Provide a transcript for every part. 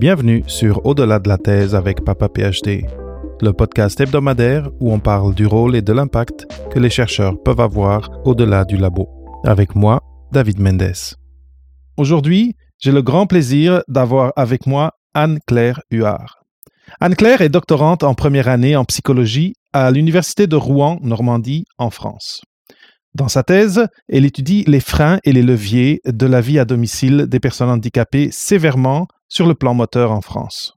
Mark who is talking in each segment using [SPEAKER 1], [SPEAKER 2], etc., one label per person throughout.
[SPEAKER 1] Bienvenue sur Au-delà de la thèse avec Papa PhD, le podcast hebdomadaire où on parle du rôle et de l'impact que les chercheurs peuvent avoir au-delà du labo. Avec moi, David Mendes. Aujourd'hui, j'ai le grand plaisir d'avoir avec moi Anne-Claire Huard. Anne-Claire est doctorante en première année en psychologie à l'Université de Rouen, Normandie, en France. Dans sa thèse, elle étudie les freins et les leviers de la vie à domicile des personnes handicapées sévèrement sur le plan moteur en France.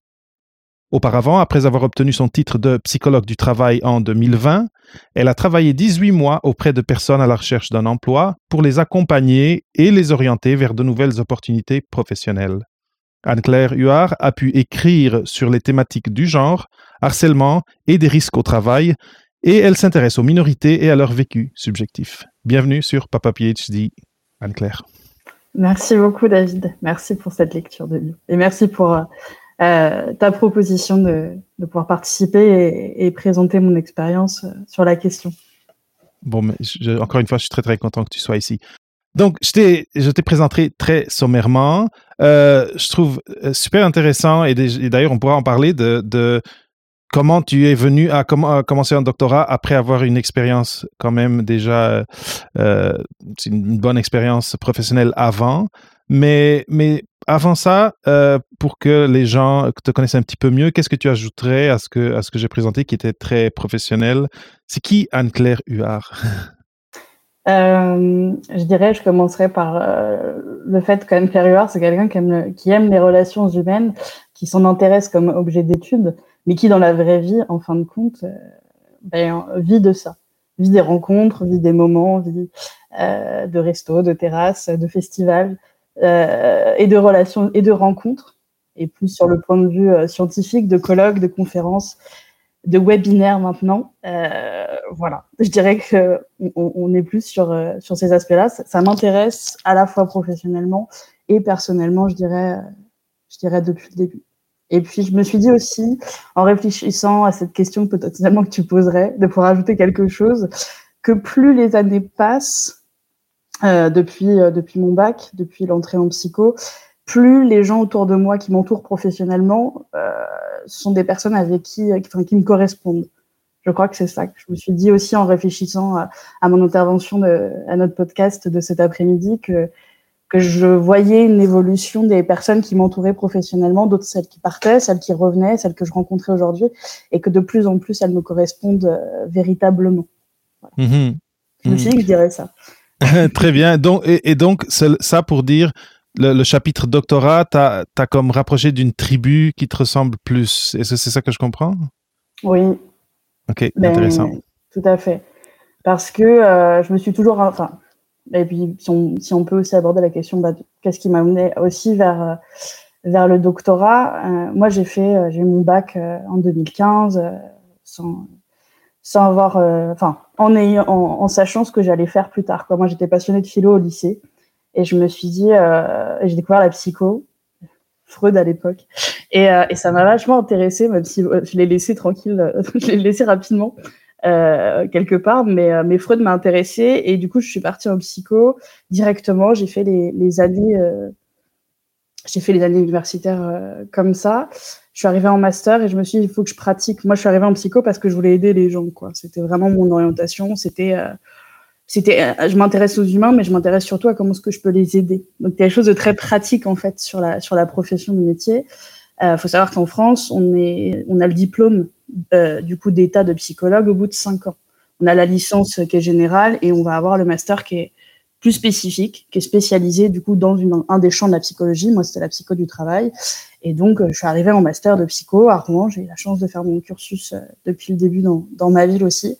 [SPEAKER 1] Auparavant, après avoir obtenu son titre de psychologue du travail en 2020, elle a travaillé 18 mois auprès de personnes à la recherche d'un emploi pour les accompagner et les orienter vers de nouvelles opportunités professionnelles. Anne-Claire Huard a pu écrire sur les thématiques du genre, harcèlement et des risques au travail, et elle s'intéresse aux minorités et à leur vécu subjectif. Bienvenue sur Papa PhD, Anne-Claire.
[SPEAKER 2] Merci beaucoup, David. Merci pour cette lecture de livre. Et merci pour euh, ta proposition de, pouvoir participer et, présenter mon expérience euh, sur la question.
[SPEAKER 1] Bon, mais encore une fois, je suis très, très content que tu sois ici. Donc, je t'ai, présenté très sommairement. Euh, je trouve super intéressant, et, d'ailleurs, on pourra en parler de comment tu es venu à, commencer un doctorat après avoir une expérience quand même déjà, euh, une bonne expérience professionnelle avant. Mais, mais avant ça, euh, pour que les gens te connaissent un petit peu mieux, qu'est-ce que tu ajouterais à ce que, que j'ai présenté qui était très professionnel? C'est qui Anne-Claire Huard?
[SPEAKER 2] Euh, je dirais, je commencerai par le fait qu'Anne-Claire Huard, c'est quelqu'un qui qui aime les relations humaines, qui s'en intéresse comme objet d'étude mais qui dans la vraie vie, en fin de compte, euh, ben, vit de ça, vit des rencontres, vit des moments, vit euh, de restos, de terrasses, de festivals euh, et de relations et de rencontres, et plus sur le point de vue scientifique, de colloques, de conférences, de webinaires maintenant. Voilà, je dirais que on, on est plus sur sur ces aspects-là. Ça, ça m'intéresse à la fois professionnellement et personnellement, je dirais, je dirais depuis le début. Et puis, je me suis dit aussi, en réfléchissant à cette question potentiellement que tu poserais, de pouvoir ajouter quelque chose, que plus les années passent, euh, depuis, euh, depuis mon bac, depuis l'entrée en psycho, plus les gens autour de moi qui m'entourent professionnellement euh, sont des personnes avec qui, qui, qui, me correspondent. Je crois que c'est ça que je me suis dit aussi en réfléchissant à, à mon intervention de, à notre podcast de cet après-midi que que je voyais une évolution des personnes qui m'entouraient professionnellement, d'autres celles qui partaient, celles qui revenaient, celles que je rencontrais aujourd'hui, et que de plus en plus elles me correspondent euh, véritablement. Mhm. Je me suis dit que je dirais ça.
[SPEAKER 1] Très bien. Donc, et, donc, ça pour dire, le, chapitre doctorat, tu as, comme rapproché d'une tribu qui te ressemble plus. Est-ce que c'est ça que je comprends?
[SPEAKER 2] Oui.
[SPEAKER 1] Ok, ben, intéressant.
[SPEAKER 2] Tout à fait. Parce que euh, je me suis toujours. Enfin, et puis, si on, peut aussi aborder la question, bah, qu'est-ce qui m'a amené aussi vers, euh, le doctorat euh, Moi, j'ai fait, euh, j'ai mon bac en 2015 sans, sans avoir, enfin, en, sachant ce que j'allais faire plus tard. Moi, j'étais passionnée de philo au lycée et je me suis dit, j'ai découvert la psycho, Freud à l'époque, et, et ça m'a vachement intéressée, même si je l'ai laissé tranquille, je l'ai laissé rapidement. Euh, quelque part, mais, euh, mais Freud m'a intéressée et du coup, je suis partie en psycho directement. J'ai fait les, années, euh, j'ai fait les années universitaires comme ça. Je suis arrivée en master et je me suis dit, il faut que je pratique. Moi, je suis arrivée en psycho parce que je voulais aider les gens, quoi. C'était vraiment mon orientation. C'était, c'était, je m'intéresse aux humains, mais je m'intéresse surtout à comment est-ce que je peux les aider. Donc, il y a quelque chose de très pratique en fait sur la sur la profession du métier. Il faut savoir qu'en France, on est, on a le diplôme euh, du coup d'état de psychologue au bout de cinq ans. On a la licence qui est générale et on va avoir le master qui est plus spécifique, qui est spécialisé du coup dans un des champs de la psychologie. Moi, c'était la psycho du travail. Et donc, euh, je suis arrivée en master de psycho à Rouen. J'ai eu la chance de faire mon cursus euh, depuis le début dans, ma ville aussi.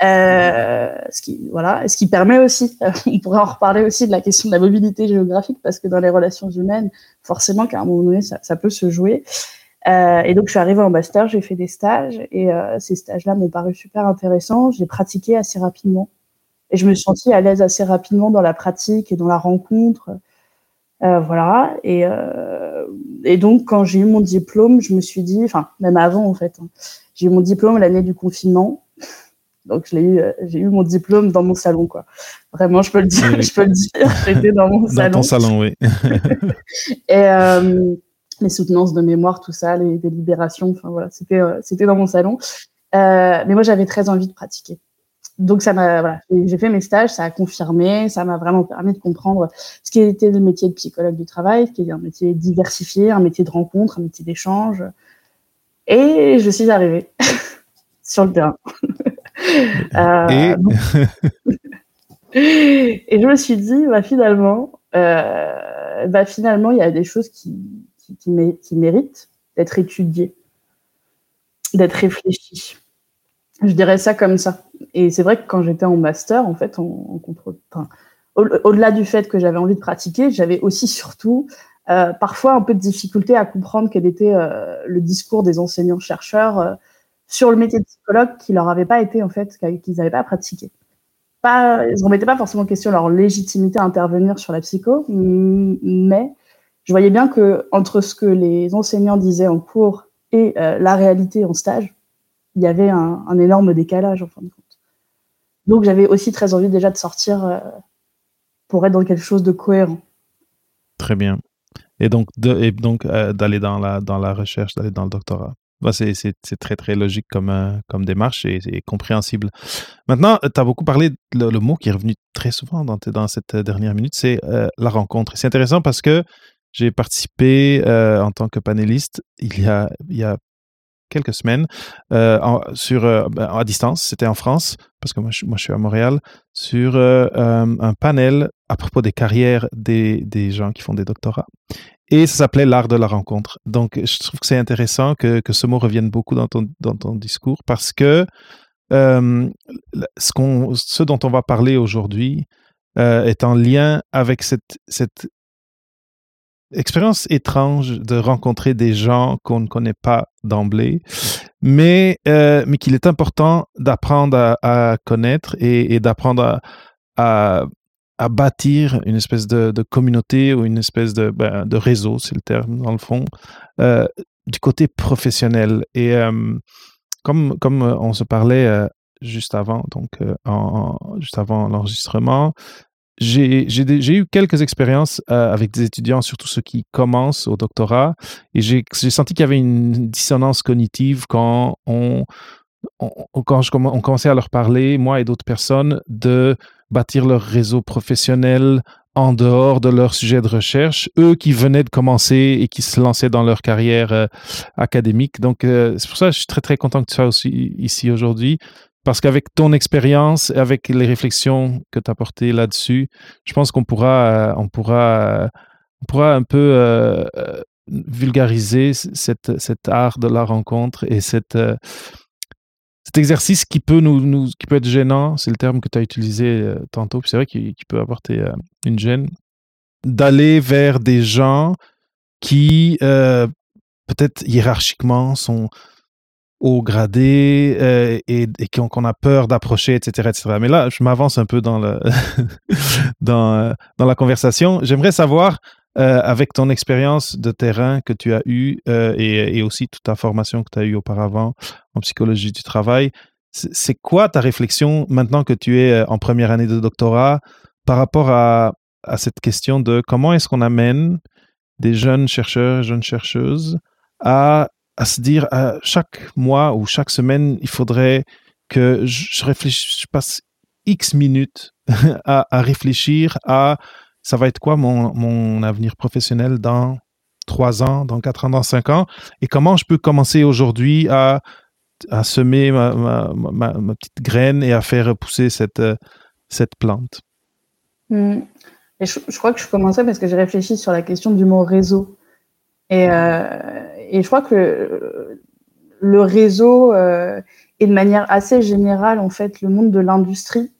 [SPEAKER 2] Ce qui voilà, ce qui permet aussi, on pourrait en reparler aussi de la question de la mobilité géographique parce que dans les relations humaines, forcément qu'à un moment donné, ça peut se jouer. Euh, et donc, je suis arrivée en master, j'ai fait des stages et euh, ces stages-là m'ont paru super intéressants. J'ai pratiqué assez rapidement et je me suis sentie à l'aise assez rapidement dans la pratique et dans la rencontre. Euh, voilà. Et, et donc, quand j'ai eu mon diplôme, je me suis dit, enfin, même avant en fait, hein, j'ai eu mon diplôme l'année du confinement. Donc, eu, j'ai eu mon diplôme dans mon salon, quoi. Vraiment, je peux le dire, je peux le dire. J'étais dans mon
[SPEAKER 1] salon. Dans ton salon, oui.
[SPEAKER 2] et, les soutenances de mémoire, tout ça, les délibérations. Enfin voilà, c'était c'était dans mon salon. mais moi, j'avais très envie de pratiquer donc ça m'a voilà, j'ai fait mes stages, ça a confirmé, ça m'a vraiment permis de comprendre ce qui était le métier de psychologue du travail, qui est un métier diversifié, un métier de rencontre, un métier d'échange. Et je suis arrivée sur le terrain.
[SPEAKER 1] euh,
[SPEAKER 2] et... et... je me suis dit, bah, finalement, euh, bah, finalement, il y a des choses qui, qui, qui, méritent d'être étudiées, d'être réfléchies. Je dirais ça comme ça. Et c'est vrai que quand j'étais en master, en fait, au-delà du fait que j'avais envie de pratiquer, j'avais aussi surtout euh, parfois un peu de difficulté à comprendre quel était euh, le discours des enseignants-chercheurs euh, sur le métier de psychologue qui leur avait pas été en fait, qu'ils n'avaient pas pratiqué. Pas, ils ne remettaient pas forcément en question leur légitimité à intervenir sur la psycho, mais je voyais bien que entre ce que les enseignants disaient en cours et la réalité en stage, il y avait un, énorme décalage en fin de compte. Donc j'avais aussi très envie déjà de sortir euh, pour être dans quelque chose de cohérent.
[SPEAKER 1] Très bien. Et donc, euh, d'aller dans la, recherche, d'aller dans le doctorat. Bah, c'est très, très logique comme, euh, démarche et, compréhensible. Maintenant, tu as beaucoup parlé, le, mot qui est revenu très souvent dans cette dernière minute, c'est la rencontre. C'est intéressant parce que j'ai participé en tant que panéliste il y a, il y a quelques semaines euh, sur, euh, ben, à distance, c'était en France, parce que moi je, moi je, suis à Montréal, sur euh, un panel à propos des carrières des, des, gens qui font des doctorats. Et ça s'appelait l'art de la rencontre. Donc je trouve que c'est intéressant que, que, ce mot revienne beaucoup dans ton, dans ton discours, parce que ce, ce dont on va parler aujourd'hui est en lien avec cette, cette expérience étrange de rencontrer des gens qu'on ne connaît pas d'emblée, mais, euh, mais qu'il est important d'apprendre à, connaître et, d'apprendre à, à, bâtir une espèce de, communauté ou une espèce de, ben, de réseau, c'est le terme dans le fond, euh, du côté professionnel. Et euh, comme, comme on se parlait juste avant, donc en, juste avant l'enregistrement, j'ai eu quelques expériences euh, avec des étudiants, surtout ceux qui commencent au doctorat, et j'ai senti qu'il y avait une dissonance cognitive quand on, commençait à leur parler, moi et d'autres personnes, de bâtir leur réseau professionnel en dehors de leur sujet de recherche, eux qui venaient de commencer et qui se lançaient dans leur carrière euh, académique. Donc, euh, c'est pour ça que je suis très, très content que tu sois aussi ici aujourd'hui, parce qu'avec ton expérience, avec les réflexions que tu as portées là-dessus, je pense qu'on pourra, euh, on pourra, euh, on pourra un peu euh, vulgariser cette, cet art de la rencontre et cette, cet exercice qui peut, nous, qui peut être gênant, c'est le terme que tu as utilisé tantôt, c'est vrai qu'il peut apporter une gêne, d'aller vers des gens qui, peut-être hiérarchiquement, sont haut gradé euh, et, et qu'on a peur d'approcher, etc., etc. Mais là, je m'avance un peu dans, le dans, euh, dans la conversation. J'aimerais savoir, euh, avec ton expérience de terrain que tu as eue et, et, aussi toute ta formation que tu as eue auparavant en psychologie du travail, c'est quoi ta réflexion maintenant que tu es en première année de doctorat par rapport à, à cette question de comment est-ce qu'on amène des jeunes chercheurs, jeunes chercheuses à à se dire à chaque mois ou chaque semaine, il faudrait que je réfléchisse, je passe X minutes à, réfléchir à ça va être quoi mon, mon avenir professionnel dans trois ans, dans quatre ans, dans cinq ans, et comment je peux commencer aujourd'hui à, à semer ma, ma, petite graine et à faire pousser cette, cette plante.
[SPEAKER 2] Mmh. Et je, crois que je commençais parce que j'ai réfléchi sur la question du mot réseau. Et, euh, et je crois que le réseau euh, est de manière assez générale, en fait, le monde de l'industrie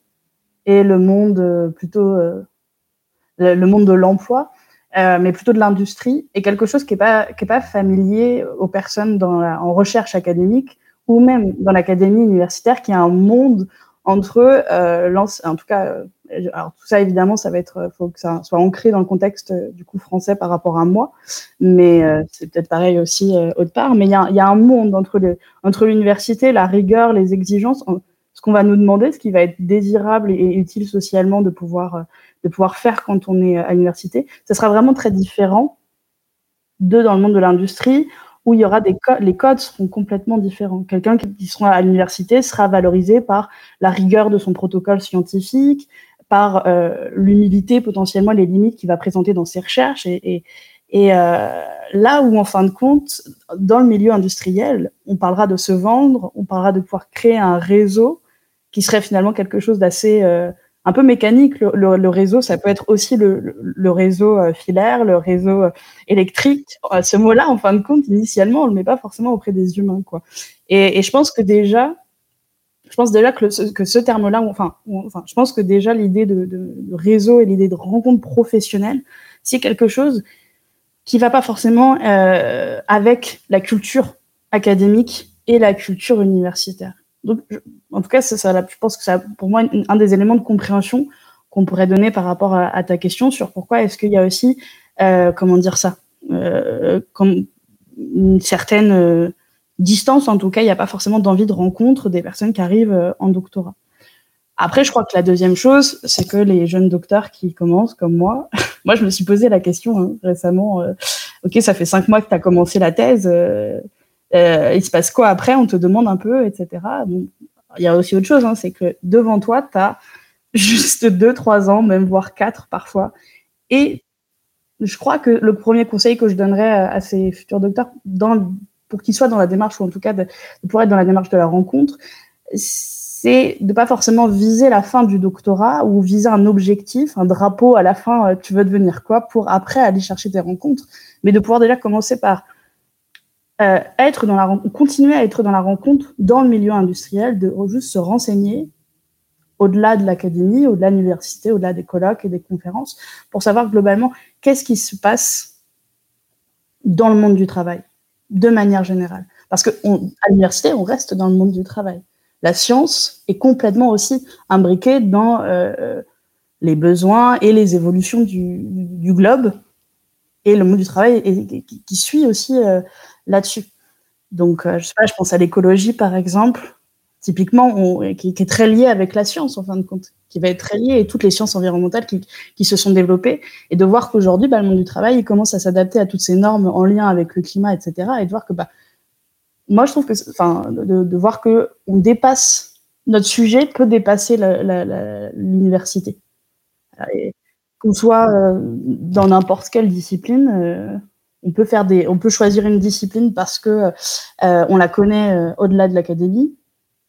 [SPEAKER 2] et le monde euh, plutôt euh, le monde de l'emploi, euh, mais plutôt de l'industrie, est quelque chose qui n'est pas, est pas familier aux personnes en recherche académique ou même dans l'académie universitaire, qui est un monde entre, euh, en tout cas, alors tout ça évidemment, ça va être, euh, faut que ça soit ancré dans le contexte euh, du coup français par rapport à moi, mais euh, c'est peut-être pareil aussi autre part. Mais il y a, y a, un monde entre le, entre l'université, la rigueur, les exigences, ce qu'on va nous demander, ce qui va être désirable et utile socialement de pouvoir de pouvoir faire quand on est à l'université, ça sera vraiment très différent deux dans le monde de l'industrie où il y aura des codes, les codes seront complètement différents. Quelqu'un qui sera à l'université sera valorisé par la rigueur de son protocole scientifique, par euh, l'humilité, potentiellement les limites qu'il va présenter dans ses recherches. Et, et, et euh, là où, en fin de compte, dans le milieu industriel, on parlera de se vendre, on parlera de pouvoir créer un réseau qui serait finalement quelque chose d'assez euh, un peu mécanique. Le, le, réseau, ça peut être aussi le, le réseau filaire, le réseau électrique. Ce mot-là, en fin de compte, initialement, on le met pas forcément auprès des humains, quoi. Et, et je pense que déjà, je pense déjà que, ce terme-là, enfin, je pense que déjà l'idée de, réseau et l'idée de rencontre professionnelle, c'est quelque chose qui va pas forcément euh, avec la culture académique et la culture universitaire. Donc, en tout cas, ça, ça, je pense que c'est pour moi un des éléments de compréhension qu'on pourrait donner par rapport à, ta question sur pourquoi est-ce qu'il y a aussi, euh, comment dire ça, euh, comme une certaine distance, en tout cas, il n'y a pas forcément d'envie de rencontre des personnes qui arrivent euh, en doctorat. Après, je crois que la deuxième chose, c'est que les jeunes docteurs qui commencent, comme moi, moi, je me suis posé la question hein, récemment, euh, ok, ça fait cinq mois que tu as commencé la thèse, euh, il se passe quoi après? On te demande un peu, etc. Il y a aussi autre chose, hein, c'est que devant toi, tu as juste 2, 3 ans, même voire 4 parfois. Et je crois que le premier conseil que je donnerais à, ces futurs docteurs, dans, pour qu'ils soient dans la démarche, ou en tout cas de, pouvoir être dans la démarche de la rencontre, c'est de pas forcément viser la fin du doctorat ou viser un objectif, un drapeau à la fin, euh, tu veux devenir quoi, pour après aller chercher tes rencontres, mais de pouvoir déjà commencer par euh, être dans la continuer à être dans la rencontre dans le milieu industriel, de juste se renseigner au-delà de l'académie, au-delà de l'université, au-delà des colloques et des conférences, pour savoir globalement qu'est-ce qui se passe dans le monde du travail, de manière générale. Parce que on, à l'université, on reste dans le monde du travail. La science est complètement aussi imbriquée dans euh, les besoins et les évolutions du, globe et le monde du travail qui, suit aussi euh, là-dessus. Donc, euh, je pense à l'écologie, par exemple, typiquement, qui, est très lié avec la science, en fin de compte, qui va être très lié, et toutes les sciences environnementales qui, qui se sont développées, et de voir qu'aujourd'hui, bah, le monde du travail, il commence à s'adapter à toutes ces normes en lien avec le climat, etc., et de voir que, bah, moi, je trouve que, enfin, de, voir que on dépasse, notre sujet peut dépasser l'université. Qu'on soit euh, dans n'importe quelle discipline, euh, on peut faire des, on peut choisir une discipline parce que euh, on la connaît euh, au-delà de l'académie.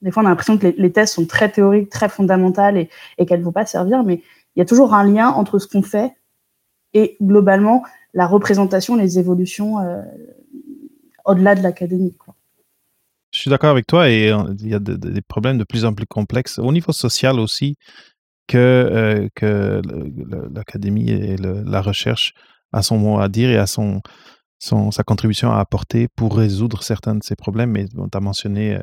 [SPEAKER 2] Des fois, on a l'impression que les, les, thèses sont très théoriques, très fondamentales et, qu'elles ne vont pas servir, mais il y a toujours un lien entre ce qu'on fait et globalement la représentation, les évolutions euh, au-delà de l'académie.
[SPEAKER 1] Je suis d'accord avec toi et euh, il y a de, de, des problèmes de plus en plus complexes au niveau social aussi que, euh, l'académie et la recherche a son mot à dire et à son, son, sa contribution à apporter pour résoudre certains de ces problèmes. Mais on t'a mentionné euh,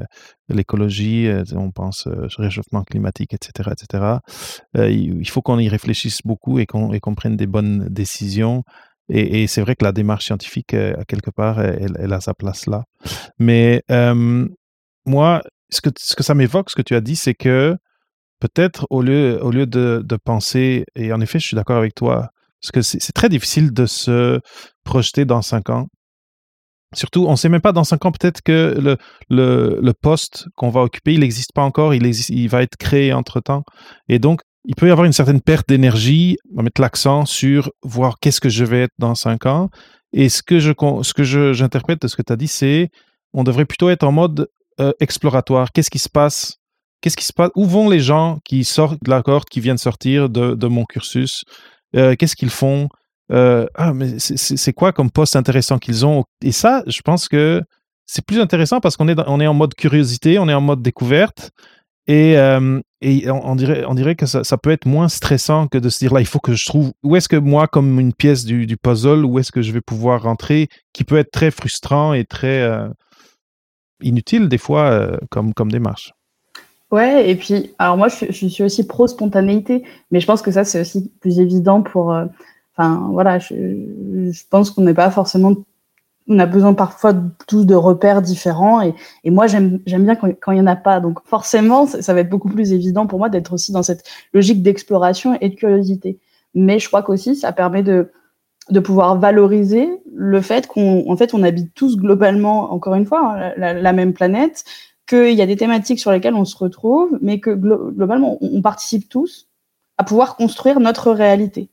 [SPEAKER 1] l'écologie, euh, on pense euh, réchauffement climatique, etc. etc. Euh, il faut qu'on y réfléchisse beaucoup et qu'on qu prenne des bonnes décisions. Et, et c'est vrai que la démarche scientifique, à quelque part, elle, elle, a sa place là. Mais moi, ce que, ce que ça m'évoque, ce que tu as dit, c'est que peut-être au lieu, au lieu de, de penser, et en effet, je suis d'accord avec toi, parce que c'est très difficile de se projeter dans cinq ans. Surtout, on ne sait même pas dans cinq ans, peut-être que le, poste qu'on va occuper, il n'existe pas encore, il, va être créé entre-temps. Et donc, il peut y avoir une certaine perte d'énergie, on va mettre l'accent sur voir qu'est-ce que je vais être dans cinq ans. Et ce que j'interprète de ce que tu as dit, c'est on devrait plutôt être en mode euh, exploratoire. Qu'est-ce qui se passe? Qu'est-ce qui se passe? Où vont les gens qui sortent de la cohorte, qui viennent sortir de mon cursus? Euh, qu'est-ce qu'ils font, euh, ah, mais c'est quoi comme poste intéressant qu'ils ont? Et ça, je pense que c'est plus intéressant parce qu'on est, on est en mode curiosité, on est en mode découverte. Et, euh, et on, dirait, on dirait que ça, ça, peut être moins stressant que de se dire là, il faut que je trouve où est-ce que moi, comme une pièce du, puzzle, où est-ce que je vais pouvoir rentrer, qui peut être très frustrant et très inutile des fois comme, comme démarche.
[SPEAKER 2] Ouais, et puis, alors moi, je, suis aussi pro spontanéité, mais je pense que ça, c'est aussi plus évident pour. Euh, enfin, voilà, je, je pense qu'on n'est pas forcément. On a besoin parfois tous de repères différents, et, et moi, j'aime bien quand, il n'y en a pas. Donc, forcément, ça, ça va être beaucoup plus évident pour moi d'être aussi dans cette logique d'exploration et de curiosité. Mais je crois qu'aussi, ça permet de de pouvoir valoriser le fait qu'on en fait on habite tous globalement encore une fois hein, la, même planète qu'il y a des thématiques sur lesquelles on se retrouve mais que globalement on, participe tous à pouvoir construire notre réalité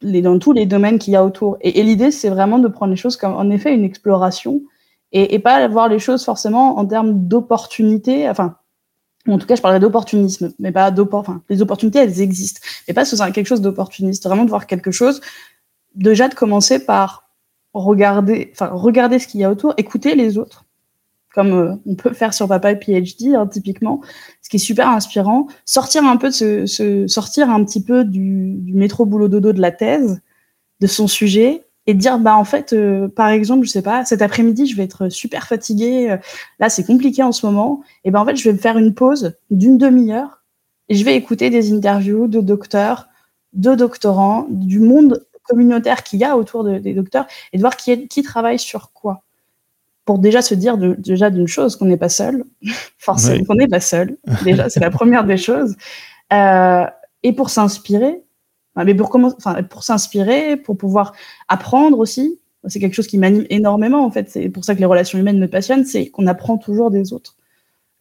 [SPEAKER 2] dans tous les domaines qu'il y a autour et, l'idée c'est vraiment de prendre les choses comme en effet une exploration et, pas voir les choses forcément en termes d'opportunité enfin en tout cas, je parlerais d'opportunisme, mais pas d'opportunisme. Enfin, les opportunités, elles existent, mais pas sous quelque chose d'opportuniste. Vraiment de voir quelque chose, déjà de commencer par regarder, enfin, regarder ce qu'il y a autour, écouter les autres, comme euh, on peut faire sur Papa PhD, hein, typiquement, ce qui est super inspirant. Sortir un peu de ce, sortir un petit peu du, métro boulot dodo de la thèse, de son sujet, et dire bah en fait euh, par exemple je sais pas cet après-midi je vais être super fatiguée euh, là c'est compliqué en ce moment et ben en fait je vais me faire une pause d'une demi-heure et je vais écouter des interviews de docteurs de doctorants du monde communautaire qu'il y a autour des docteurs et de voir qui travaille sur quoi pour déjà se dire déjà d'une chose qu'on n'est pas seul forcément qu'on n'est pas seul déjà c'est la première des choses euh, et pour s'inspirer mais pour comment, enfin, pour s'inspirer, pour pouvoir apprendre aussi. C'est quelque chose qui m'anime énormément en fait. C'est pour ça que les relations humaines me passionnent, c'est qu'on apprend toujours des autres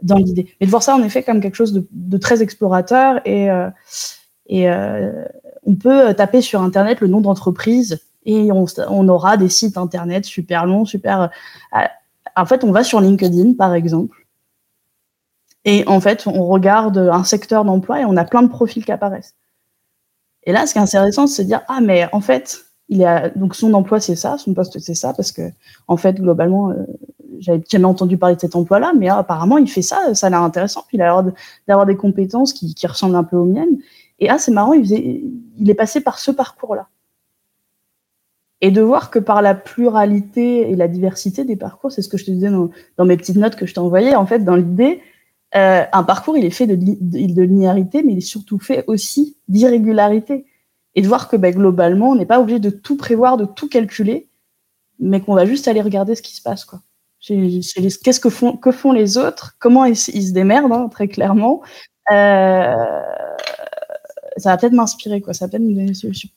[SPEAKER 2] dans l'idée. Mais de voir ça en effet comme quelque chose de, très explorateur et euh, et euh, on peut taper sur internet le nom d'entreprise et on, aura des sites internet super longs, super. Euh, en fait, on va sur LinkedIn par exemple. Et en fait, on regarde un secteur d'emploi et on a plein de profils qui apparaissent. Et là, ce qui est intéressant, c'est de dire ah mais en fait, il a donc son emploi c'est ça, son poste c'est ça parce que en fait globalement, euh, j'avais jamais entendu parler de cet emploi-là, mais apparemment il fait ça, ça a l'air intéressant, puis il a l'air d'avoir des compétences qui, ressemblent un peu aux miennes. Et ah c'est marrant, il est passé par ce parcours-là. Et de voir que par la pluralité et la diversité des parcours, c'est ce que je te disais dans, mes petites notes que je t'ai envoyées, en fait, dans l'idée, euh, un parcours, il est fait de, linéarité, mais il est surtout fait aussi d'irrégularité. Et de voir que ben, globalement, on n'est pas obligé de tout prévoir, de tout calculer, mais qu'on va juste aller regarder ce qui se passe. quoi. Qu'est-ce que font, que font les autres? Comment ils, se démerdent, hein, très clairement. Euh, ça va peut-être m'inspirer. Ça va peut-être me donner une solution.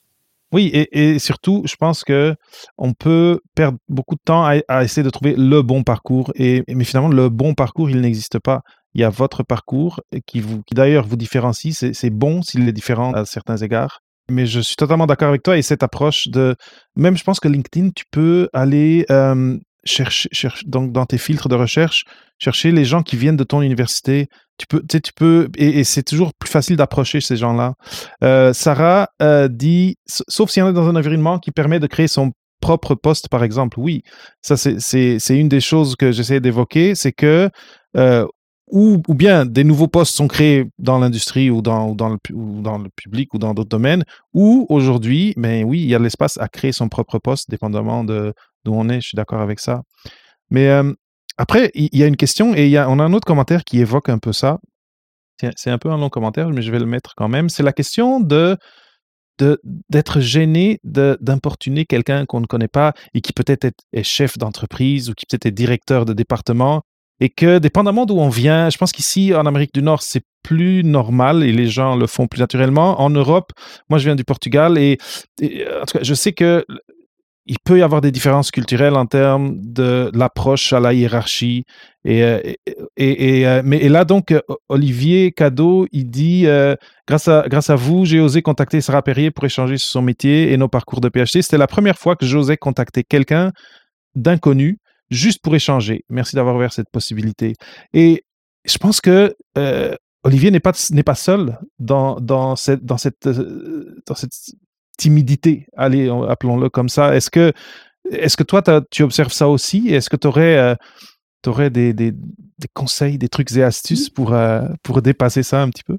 [SPEAKER 1] Oui, et, surtout, je pense que on peut perdre beaucoup de temps à, essayer de trouver le bon parcours. Et, mais finalement, le bon parcours, il n'existe pas il y a votre parcours qui, vous, qui d'ailleurs vous différencie. C'est bon s'il est différent à certains égards. Mais je suis totalement d'accord avec toi et cette approche de. Même, je pense que LinkedIn, tu peux aller chercher, donc dans tes filtres de recherche, chercher les gens qui viennent de ton université. Tu peux, tu, peux, et, c'est toujours plus facile d'approcher ces gens-là. Euh, Sarah euh, dit, sauf si on est dans un environnement qui permet de créer son propre poste, par exemple. Oui, ça c'est une des choses que j'essaie d'évoquer, c'est que euh, ou, bien des nouveaux postes sont créés dans l'industrie ou dans, dans, le, dans le public ou dans d'autres domaines, ou aujourd'hui, mais oui, il y a l'espace à créer son propre poste, dépendamment de d'où on est, je suis d'accord avec ça. Mais après, il y, a une question, et y a, on a un autre commentaire qui évoque un peu ça. C'est un peu un long commentaire, mais je vais le mettre quand même. C'est la question de d'être gêné d'importuner quelqu'un qu'on ne connaît pas et qui peut-être est chef d'entreprise ou qui peut-être est directeur de département et que dépendamment d'où on vient, je pense qu'ici en Amérique du Nord, c'est plus normal et les gens le font plus naturellement. En Europe, moi je viens du Portugal et, en tout cas, je sais que il peut y avoir des différences culturelles en termes de l'approche à la hiérarchie. Et, euh, et, et, euh, mais, là, donc, Olivier Cadeau, il dit grâce, à, grâce à vous, j'ai osé contacter Sarah Perrier pour échanger sur son métier et nos parcours de PhD. C'était la première fois que j'osais contacter quelqu'un d'inconnu juste pour échanger. Merci d'avoir ouvert cette possibilité. Et je pense que euh, Olivier n'est pas, pas seul dans, cette, dans, cette, euh, dans cette timidité, allez, appelons-le comme ça. Est-ce que, est que toi, tu observes ça aussi? Est-ce que tu aurais, euh, aurais des, des, des, conseils, des trucs et astuces pour, pour dépasser ça un petit peu?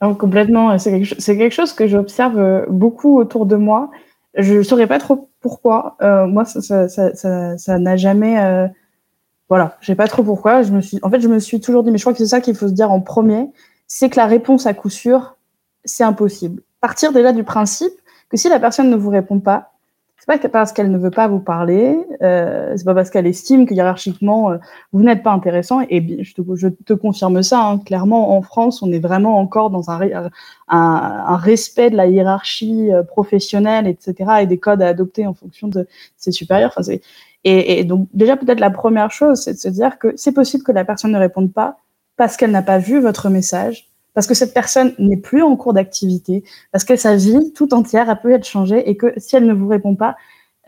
[SPEAKER 2] Oh, complètement. C'est quelque, quelque, chose que j'observe beaucoup autour de moi. Je ne saurais pas trop pourquoi. Euh, moi, ça, ça, ça, ça n'a jamais. Euh... Voilà, je sais pas trop pourquoi. Je me suis, en fait, je me suis toujours dit, mais je crois que c'est ça qu'il faut se dire en premier, c'est que la réponse à coup sûr, c'est impossible. Partir déjà du principe que si la personne ne vous répond pas, c'est pas parce qu'elle ne veut pas vous parler, euh, c'est pas parce qu'elle estime que hiérarchiquement euh, vous n'êtes pas intéressant. Et te, je te confirme ça. Hein, clairement, en France, on est vraiment encore dans un, respect de la hiérarchie euh, professionnelle, etc., et des codes à adopter en fonction de ses supérieurs. Et, et donc déjà peut-être la première chose, c'est de se dire que c'est possible que la personne ne réponde pas parce qu'elle n'a pas vu votre message parce que cette personne n'est plus en cours d'activité, parce que sa vie tout entière a pu être changée et que si elle ne vous répond pas,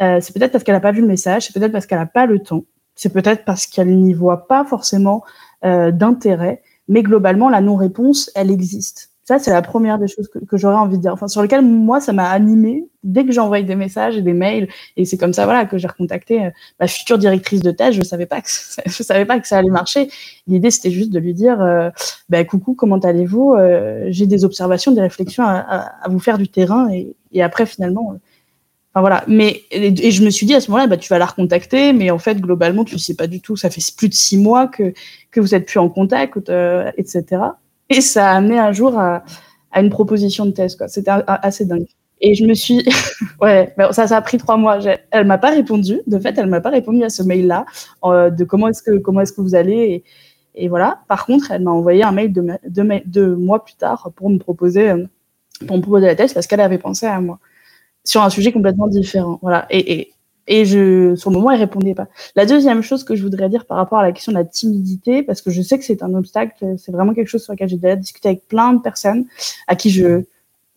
[SPEAKER 2] euh, c'est peut-être parce qu'elle n'a pas vu le message, c'est peut-être parce qu'elle n'a pas le temps, c'est peut-être parce qu'elle n'y voit pas forcément euh, d'intérêt, mais globalement, la non-réponse, elle existe. Ça, c'est la première des choses que, j'aurais envie de dire. Enfin, sur lequel moi, ça m'a animé dès que j'envoie des messages et des mails. Et c'est comme ça, voilà, que j'ai recontacté euh, ma future directrice de thèse. Je savais pas je savais pas que ça allait marcher. L'idée, c'était juste de lui dire, euh, bah, coucou, comment allez-vous? Euh, J'ai des observations, des réflexions à, vous faire du terrain. Et, après, finalement, Enfin voilà, mais et, je me suis dit à ce moment-là, bah tu vas la recontacter, mais en fait globalement tu sais pas du tout. Ça fait plus de six mois que que vous êtes plus en contact, etc. Et ça a amené un jour à, une proposition de thèse. C'était assez dingue. Et je me suis, ouais, ça, ça a pris trois mois. Elle m'a pas répondu. De fait, elle m'a pas répondu à ce mail-là euh, de comment est-ce que comment est-ce que vous allez. Et, voilà. Par contre, elle m'a envoyé un mail deux, mois plus tard pour me proposer euh, pour me proposer la thèse parce qu'elle avait pensé à moi sur un sujet complètement différent. Voilà. Et, et je, sur le moment, elle répondait pas. La deuxième chose que je voudrais dire par rapport à la question de la timidité, parce que je sais que c'est un obstacle, c'est vraiment quelque chose sur lequel j'ai déjà discuté avec plein de personnes à qui je,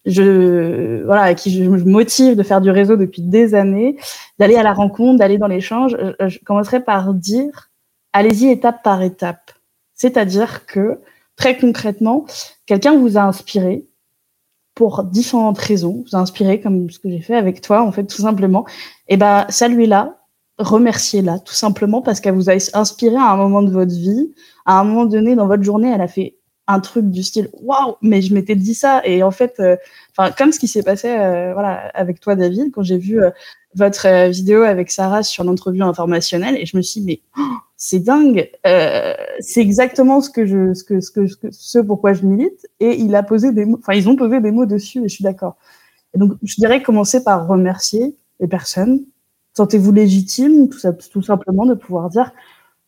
[SPEAKER 2] je, voilà, à qui je motive de faire du réseau depuis des années, d'aller à la rencontre, d'aller dans l'échange. Je commencerai par dire, allez-y étape par étape. C'est-à-dire que, très concrètement, quelqu'un vous a inspiré, pour différentes raisons, vous inspirer comme ce que j'ai fait avec toi, en fait, tout simplement. Et eh ben, saluez-la, remerciez-la, tout simplement parce qu'elle vous a inspiré à un moment de votre vie, à un moment donné dans votre journée, elle a fait un truc du style waouh, mais je m'étais dit ça. Et en fait, euh, enfin comme ce qui s'est passé, euh, voilà, avec toi David, quand j'ai vu euh, votre vidéo avec Sarah sur l'entrevue informationnelle et je me suis dit mais oh, c'est dingue, euh, c'est exactement ce que je, ce que, ce que, ce, pourquoi je milite. Et il a posé des mots, enfin ils ont posé des mots dessus et je suis d'accord. Donc je dirais commencer par remercier les personnes. Sentez-vous légitime, tout, ça, tout simplement, de pouvoir dire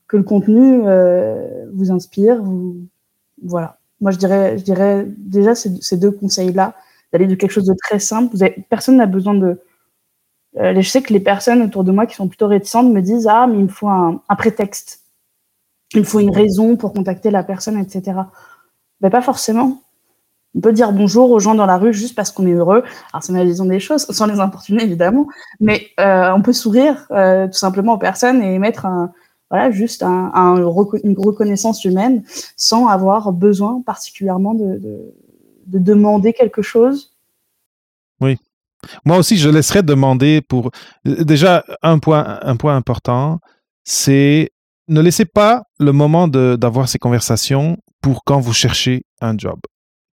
[SPEAKER 2] que le contenu euh, vous inspire. Vous, voilà. Moi je dirais, je dirais déjà ces, deux conseils-là, d'aller de quelque chose de très simple. Personne n'a besoin de euh, je sais que les personnes autour de moi qui sont plutôt réticentes me disent ah mais il me faut un, prétexte, il me faut une raison pour contacter la personne, etc. Ben pas forcément. On peut dire bonjour aux gens dans la rue juste parce qu'on est heureux. Alors c'est ma vision des choses, sans les importuner évidemment, mais euh, on peut sourire euh, tout simplement aux personnes et mettre juste un, une reconnaissance humaine sans avoir besoin particulièrement de demander quelque chose.
[SPEAKER 1] Oui, moi aussi, je laisserais demander pour. Déjà, un point, un point important, c'est ne laissez pas le moment d'avoir ces conversations pour quand vous cherchez un job.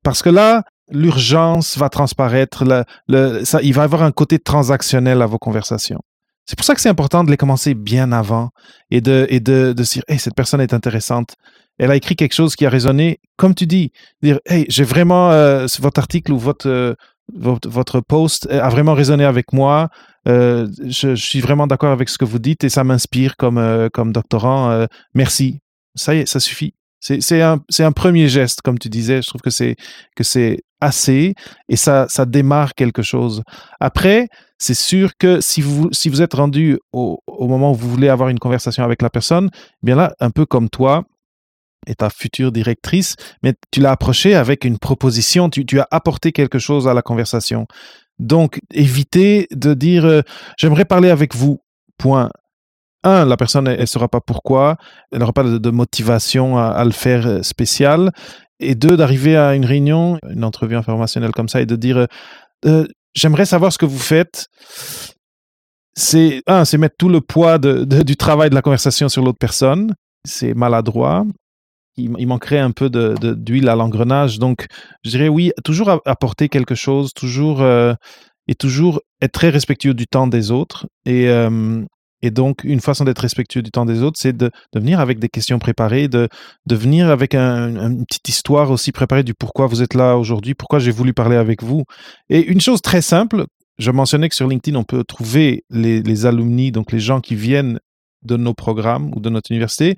[SPEAKER 1] Parce que là, l'urgence va transparaître, le, ça, il va y avoir un côté transactionnel à vos conversations. C'est pour ça que c'est important de les commencer bien avant et de, et de, de dire, hey, cette personne est intéressante. Elle a écrit quelque chose qui a résonné, comme tu dis, dire, hey, j'ai vraiment euh, votre article ou votre, euh, votre, post a vraiment résonné avec moi. Euh, je, suis vraiment d'accord avec ce que vous dites et ça m'inspire comme, euh, comme doctorant. Euh, merci. Ça y est, ça suffit. C'est un, un, premier geste, comme tu disais. Je trouve que c'est assez et ça, ça démarre quelque chose. Après, c'est sûr que si vous, si vous êtes rendu au, au, moment où vous voulez avoir une conversation avec la personne, eh bien là, un peu comme toi, et ta future directrice, mais tu l'as approché avec une proposition, tu, as apporté quelque chose à la conversation. Donc, évitez de dire euh, j'aimerais parler avec vous. Point. Un, la personne, elle ne saura pas pourquoi, elle n'aura pas de, motivation à, le faire euh, spécial. Et deux, d'arriver à une réunion, une entrevue informationnelle comme ça, et de dire euh, j'aimerais savoir ce que vous faites c'est un, c'est mettre tout le poids du travail de la conversation sur l'autre personne. C'est maladroit il, manquerait un peu d'huile à l'engrenage. Donc, je dirais oui, toujours apporter quelque chose, toujours euh, et toujours être très respectueux du temps des autres. Et, euh, et donc, une façon d'être respectueux du temps des autres, c'est de, de, venir avec des questions préparées, de, de venir avec une petite histoire aussi préparée du pourquoi vous êtes là aujourd'hui, pourquoi j'ai voulu parler avec vous. Et une chose très simple, je mentionnais que sur LinkedIn, on peut trouver les, les alumni, donc les gens qui viennent de nos programmes ou de notre université.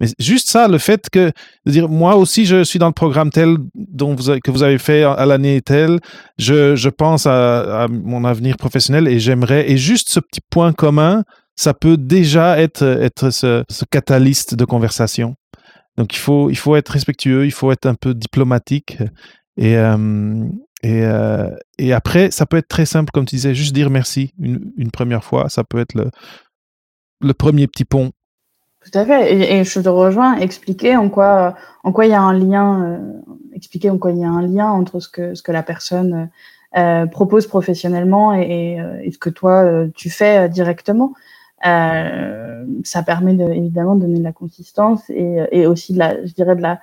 [SPEAKER 1] Mais juste ça, le fait que, de dire, moi aussi, je suis dans le programme tel dont que vous avez fait à l'année telle, je, je pense à, à, mon avenir professionnel et j'aimerais, et juste ce petit point commun, ça peut déjà être, être ce, ce catalyste de conversation. Donc il faut, il faut être respectueux, il faut être un peu diplomatique. Et, euh, et, euh, et après, ça peut être très simple, comme tu disais, juste dire merci une, une première fois. Ça peut être le, le premier petit pont.
[SPEAKER 2] Tout à fait. Et, je te rejoins, expliquer en quoi, en quoi il y a un lien, euh, expliquer en quoi il y a un lien entre ce que, ce que la personne euh, propose professionnellement et, euh, ce que toi euh, tu fais directement. Euh, ça permet de, évidemment de donner de la consistance et, et aussi de la, je dirais de la,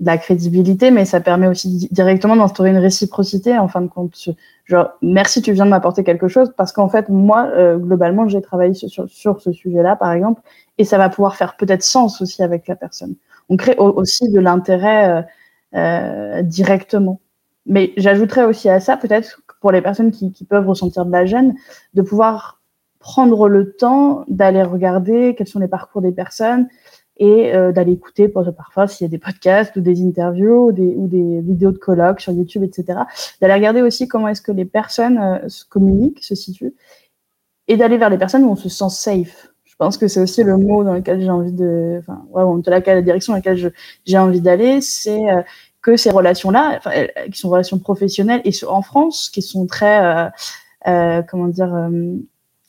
[SPEAKER 2] de la crédibilité, mais ça permet aussi directement d'instaurer une réciprocité en fin de compte. Genre, merci, tu viens de m'apporter quelque chose parce qu'en fait, moi, euh, globalement, j'ai travaillé sur, ce sujet-là, par exemple, et ça va pouvoir faire peut-être sens aussi avec la personne. On crée aussi de l'intérêt euh, euh, directement. Mais j'ajouterais aussi à ça, peut-être pour les personnes qui peuvent ressentir de la gêne, de pouvoir prendre le temps d'aller regarder quels sont les parcours des personnes, et euh, d'aller écouter parfois s'il y a des podcasts ou des interviews ou des, des vidéos de colloques sur YouTube, etc. D'aller regarder aussi comment est-ce que les personnes euh, se communiquent, se situent, et d'aller vers les personnes où on se sent safe. Je pense que c'est aussi le mot dans lequel j'ai envie de, enfin, ouais, en tout la direction dans laquelle j'ai envie d'aller, c'est euh, que ces relations-là, qui sont relations professionnelles et en France, qui sont très, comment dire,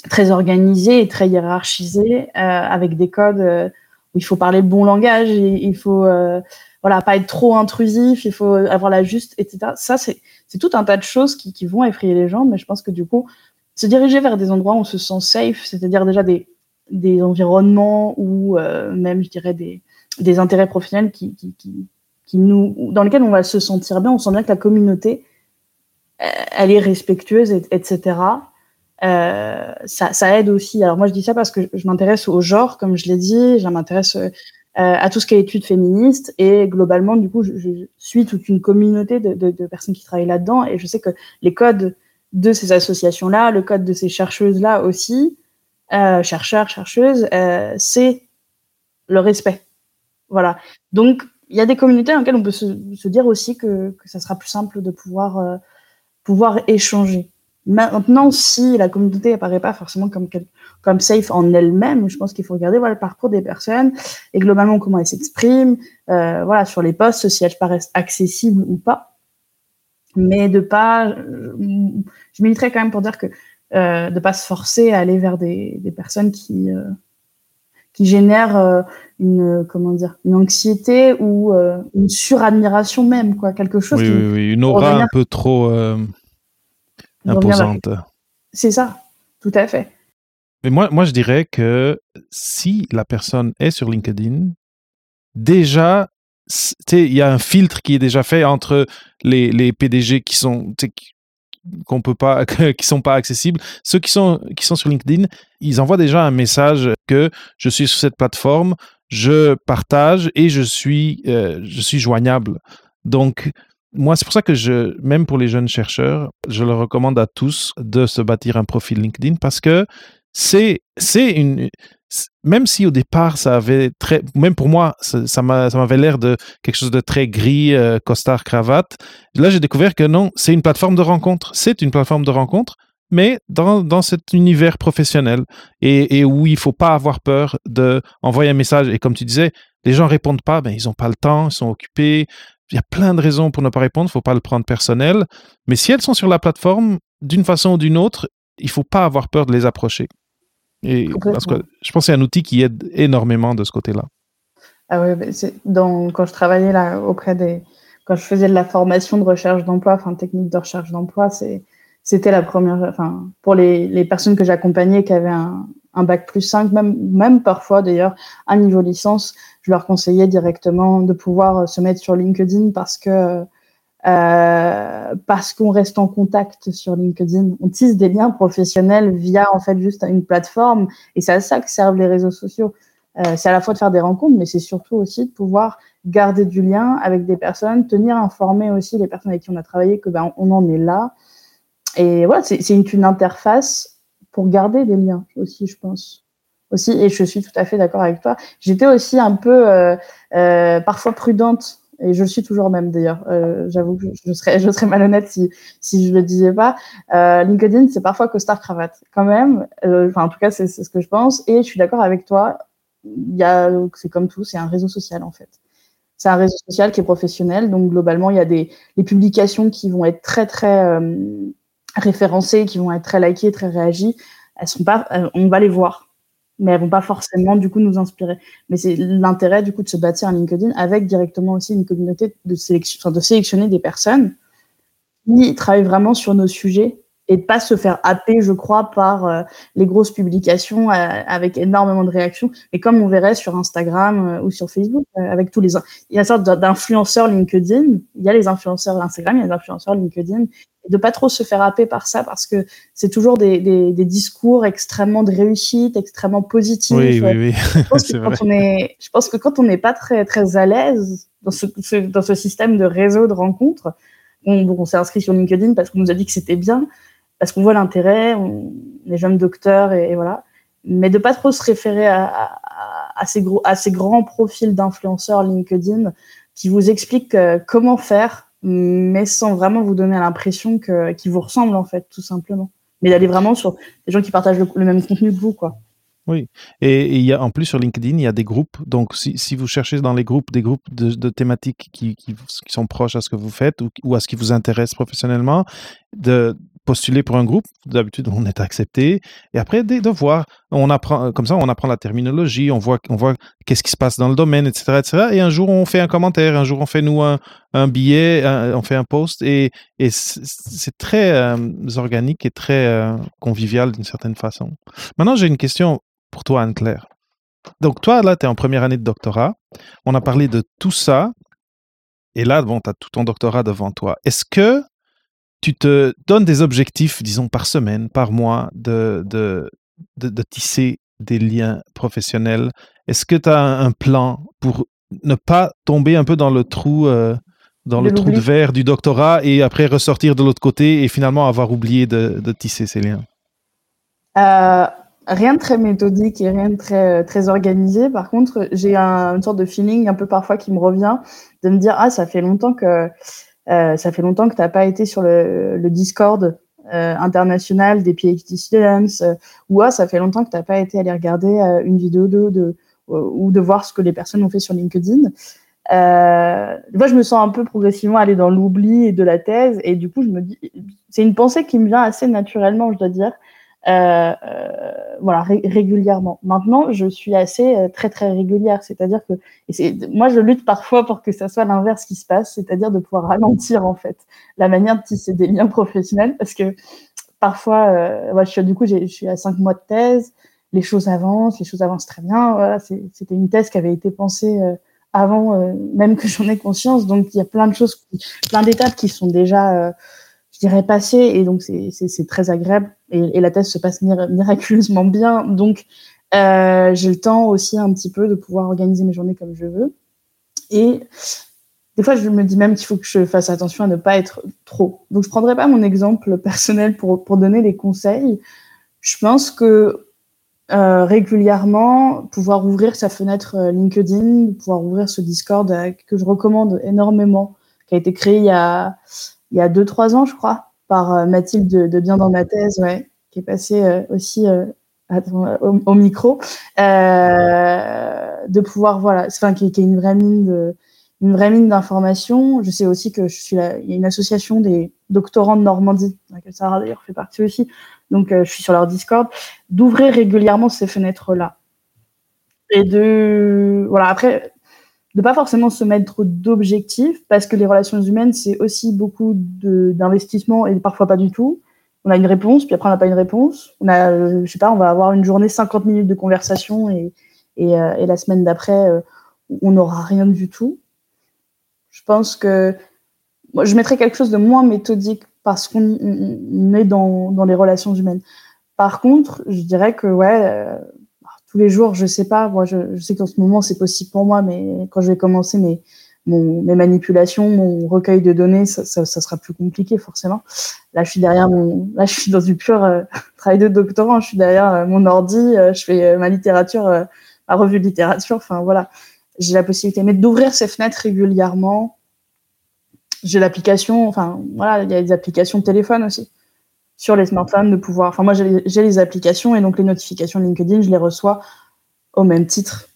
[SPEAKER 2] très organisées et très hiérarchisées, avec des codes il faut parler le bon langage, il faut euh, voilà pas être trop intrusif, il faut avoir la juste, etc. Ça c'est c'est tout un tas de choses qui, qui vont effrayer les gens, mais je pense que du coup se diriger vers des endroits où on se sent safe, c'est-à-dire déjà des des environnements ou euh, même je dirais des des intérêts professionnels qui, qui, qui, qui nous dans lesquels on va se sentir bien, on sent bien que la communauté elle est respectueuse, etc. Euh, ça, aide aussi. Alors moi, je dis ça parce que je m'intéresse au genre, comme je l'ai dit, je m'intéresse euh, à tout ce qui est études féministes et globalement, du coup, je, suis toute une communauté de, personnes qui travaillent là-dedans et je sais que les codes de ces associations-là, le code de ces chercheuses-là aussi, euh, chercheurs, chercheuses, c'est le respect. Voilà. Donc, il y a des communautés dans lesquelles on peut se, dire aussi que, que ça sera plus simple de pouvoir, pouvoir échanger. Maintenant, si la communauté apparaît pas forcément comme, comme safe en elle-même, je pense qu'il faut regarder voilà, le parcours des personnes et globalement comment elles s'expriment, euh, voilà, sur les posts, si elles paraissent accessibles ou pas. Mais de pas, je militerais quand même pour dire que euh, de pas se forcer à aller vers des, des personnes qui euh, qui génèrent euh, une comment dire une anxiété ou euh, une suradmiration même quoi, quelque chose.
[SPEAKER 1] Oui,
[SPEAKER 2] qui,
[SPEAKER 1] oui, oui. une aura un peu trop euh, imposante.
[SPEAKER 2] C'est ça, tout à fait.
[SPEAKER 1] Mais moi, moi, je dirais que si la personne est sur LinkedIn, déjà, il y a un filtre qui est déjà fait entre les, les PDG qui sont qu'on peut pas qui sont pas accessibles ceux qui sont qui sont sur LinkedIn ils envoient déjà un message que je suis sur cette plateforme je partage et je suis euh, je suis joignable donc moi, c'est pour ça que je, même pour les jeunes chercheurs, je leur recommande à tous de se bâtir un profil LinkedIn parce que c'est, c'est une, même si au départ ça avait très, même pour moi, ça, ça m'avait l'air de quelque chose de très gris, euh, costard, cravate. Là, j'ai découvert que non, c'est une plateforme de rencontre. C'est une plateforme de rencontre, mais dans, dans cet univers professionnel et, où il faut pas avoir peur de envoyer un message. Et comme tu disais, les gens répondent pas, ben ils ont pas le temps, ils sont occupés, il y a plein de raisons pour ne pas répondre, il ne faut pas le prendre personnel. Mais si elles sont sur la plateforme, d'une façon ou d'une autre, il ne faut pas avoir peur de les approcher. Et parce que je pense que c'est un outil qui aide énormément de ce côté-là.
[SPEAKER 2] Ah oui, donc quand je travaillais là auprès des, quand je faisais de la formation de recherche d'emploi, enfin technique de recherche d'emploi, c'est, c'était la première, enfin pour les, les personnes que j'accompagnais qui avaient un, un bac plus 5, même, même parfois d'ailleurs un niveau licence, je leur conseillais directement de pouvoir euh, se mettre sur LinkedIn parce que euh, parce qu'on reste en contact sur LinkedIn. On tisse des liens professionnels via en fait juste une plateforme et c'est à ça que servent les réseaux sociaux. Euh, c'est à la fois de faire des rencontres, mais c'est surtout aussi de pouvoir garder du lien avec des personnes, tenir informé aussi les personnes avec qui on a travaillé que ben on en est là. et voilà, c'est une, une interface pour garder des liens aussi, je pense. Aussi, et je suis tout à fait d'accord avec toi. J'étais aussi un peu euh, euh, parfois prudente et je le suis toujours même d'ailleurs. Euh, J'avoue que je serais, je serais malhonnête si, si je le disais pas. Euh, LinkedIn, c'est parfois costard cravate, quand même. Euh, enfin, en tout cas, c'est ce que je pense. Et je suis d'accord avec toi. C'est comme tout, c'est un réseau social en fait. C'est un réseau social qui est professionnel, donc globalement, il y a des les publications qui vont être très très euh, référencées, qui vont être très likées, très réagies, elles sont pas, on va les voir, mais elles vont pas forcément du coup nous inspirer. Mais c'est l'intérêt du coup de se bâtir un LinkedIn avec directement aussi une communauté de sélection, enfin, de sélectionner des personnes qui travaillent vraiment sur nos sujets et de pas se faire happer, je crois, par euh, les grosses publications euh, avec énormément de réactions. Et comme on verrait sur Instagram euh, ou sur Facebook, avec tous les, il y a une sorte d'influenceurs LinkedIn, il y a les influenceurs Instagram, il y a les influenceurs LinkedIn, de pas trop se faire happer par ça parce que c'est toujours des, des, des, discours extrêmement de réussite, extrêmement positifs.
[SPEAKER 1] Oui, oui, oui.
[SPEAKER 2] Je pense, que quand on est, je pense que quand on n'est pas très, très à l'aise dans ce, dans ce système de réseau de rencontres, on, on s'est inscrit sur LinkedIn parce qu'on nous a dit que c'était bien, parce qu'on voit l'intérêt, on est jeunes docteurs et, voilà. Mais de pas trop se référer à, à, à ces, gros, à ces grands profils d'influenceurs LinkedIn qui vous expliquent euh, comment faire, mais sans vraiment vous donner l'impression que qu'ils vous ressemblent en fait, tout simplement. Mais d'aller vraiment sur des gens qui partagent le, même contenu que vous, quoi.
[SPEAKER 1] Oui, et, il y a en plus sur LinkedIn, il y a des groupes. Donc, si, si vous cherchez dans les groupes des groupes de, thématiques qui, qui, qui, sont proches à ce que vous faites ou, ou, à ce qui vous intéresse professionnellement, de postuler pour un groupe. D'habitude, on est accepté. Et après, de, de, voir, on apprend comme ça, on apprend la terminologie, on voit, on voit qu'est-ce qui se passe dans le domaine, etc., etc. Et un jour, on fait un commentaire, un jour, on fait nous un, un billet, on fait un post, et, et c'est très euh, organique et très euh, convivial d'une certaine façon. Maintenant, j'ai une question pour toi, Anne-Claire. Donc, toi, là, tu es en première année de doctorat. On a parlé de tout ça. Et là, bon, tu as tout ton doctorat devant toi. Est-ce que tu te donnes des objectifs, disons, par semaine, par mois, de, de, de, de tisser des liens professionnels. Est-ce que tu as un plan pour ne pas tomber un peu dans le trou, euh, dans le trou de verre du doctorat et après ressortir de l'autre côté et finalement avoir oublié de, de tisser ces liens?
[SPEAKER 2] Euh, rien de très méthodique et rien de très, très organisé. Par contre, j'ai un, une sorte de feeling un peu parfois qui me revient de me dire, ah, ça fait longtemps que, euh, ça fait longtemps que tu n'as pas été sur le, Discord euh, international des PhD students, euh, ou ah, ça fait longtemps que tu n'as pas été aller regarder une vidéo de, ou de voir ce que les personnes ont fait sur LinkedIn. Moi, je me sens un peu progressivement aller dans l'oubli de la thèse, et du coup, je me dis, c'est une pensée qui me vient assez naturellement, je dois dire. Euh, euh, voilà, ré régulièrement. Maintenant, je suis assez euh, très très régulière, c'est-à-dire que et moi je lutte parfois pour que ça soit l'inverse qui se passe, c'est-à-dire de pouvoir ralentir en fait la manière de tisser des liens professionnels, parce que parfois, euh, ouais, je suis, du coup, je suis à cinq mois de thèse, les choses avancent, les choses avancent très bien. Voilà, c'était une thèse qui avait été pensée euh, avant même que j'en ai conscience, donc il y a plein de choses, plein d'étapes qui sont déjà dirais passé et donc c'est très agréable et, la thèse se passe miraculeusement bien. Donc euh, j'ai le temps aussi un petit peu de pouvoir organiser mes journées comme je veux. Et des fois je me dis même qu'il faut que je fasse attention à ne pas être trop. Donc je prendrai pas mon exemple personnel pour, pour donner des conseils. Je pense que euh, régulièrement pouvoir ouvrir sa fenêtre euh, LinkedIn pouvoir ouvrir ce Discord que je recommande énormément qui a été créé il y a il y a deux, trois ans, je crois, par euh, Mathilde de, Bien dans ma thèse, ouais, qui est passée euh, aussi euh, au, micro, de pouvoir, voilà, enfin, qui, est une vraie mine de une vraie mine d'informations. Je sais aussi que je suis là, il y a une association des doctorants de Normandie, laquelle Sarah d'ailleurs fait partie aussi. Donc, je suis sur leur Discord, d'ouvrir régulièrement ces fenêtres-là. Et de, voilà, après, de pas forcément se mettre d'objectifs parce que les relations humaines c'est aussi beaucoup d'investissement et parfois pas du tout. On a une réponse puis après on n'a pas une réponse. On a euh, je sais pas on va avoir une journée 50 minutes de conversation et et, euh, la semaine d'après euh, on n'aura rien du tout. Je pense que moi, je mettrais quelque chose de moins méthodique parce qu'on est dans, dans les relations humaines. Par contre, je dirais que ouais tous les jours, je sais pas. Moi, je, sais qu'en ce moment, c'est possible pour moi, mais quand je vais commencer mes, manipulations, mon recueil de données, ça, sera plus compliqué forcément. Là, je suis derrière mon, là, je suis dans du pur euh, travail de doctorant. Je suis derrière euh, mon ordi, euh, je fais ma littérature, ma revue de littérature. Enfin voilà, j'ai la possibilité, mais d'ouvrir ces fenêtres régulièrement. J'ai l'application, enfin voilà, il y a des applications de téléphone aussi sur les smartphones de pouvoir. Enfin moi, j'ai les, applications et donc les notifications LinkedIn, je les reçois au même titre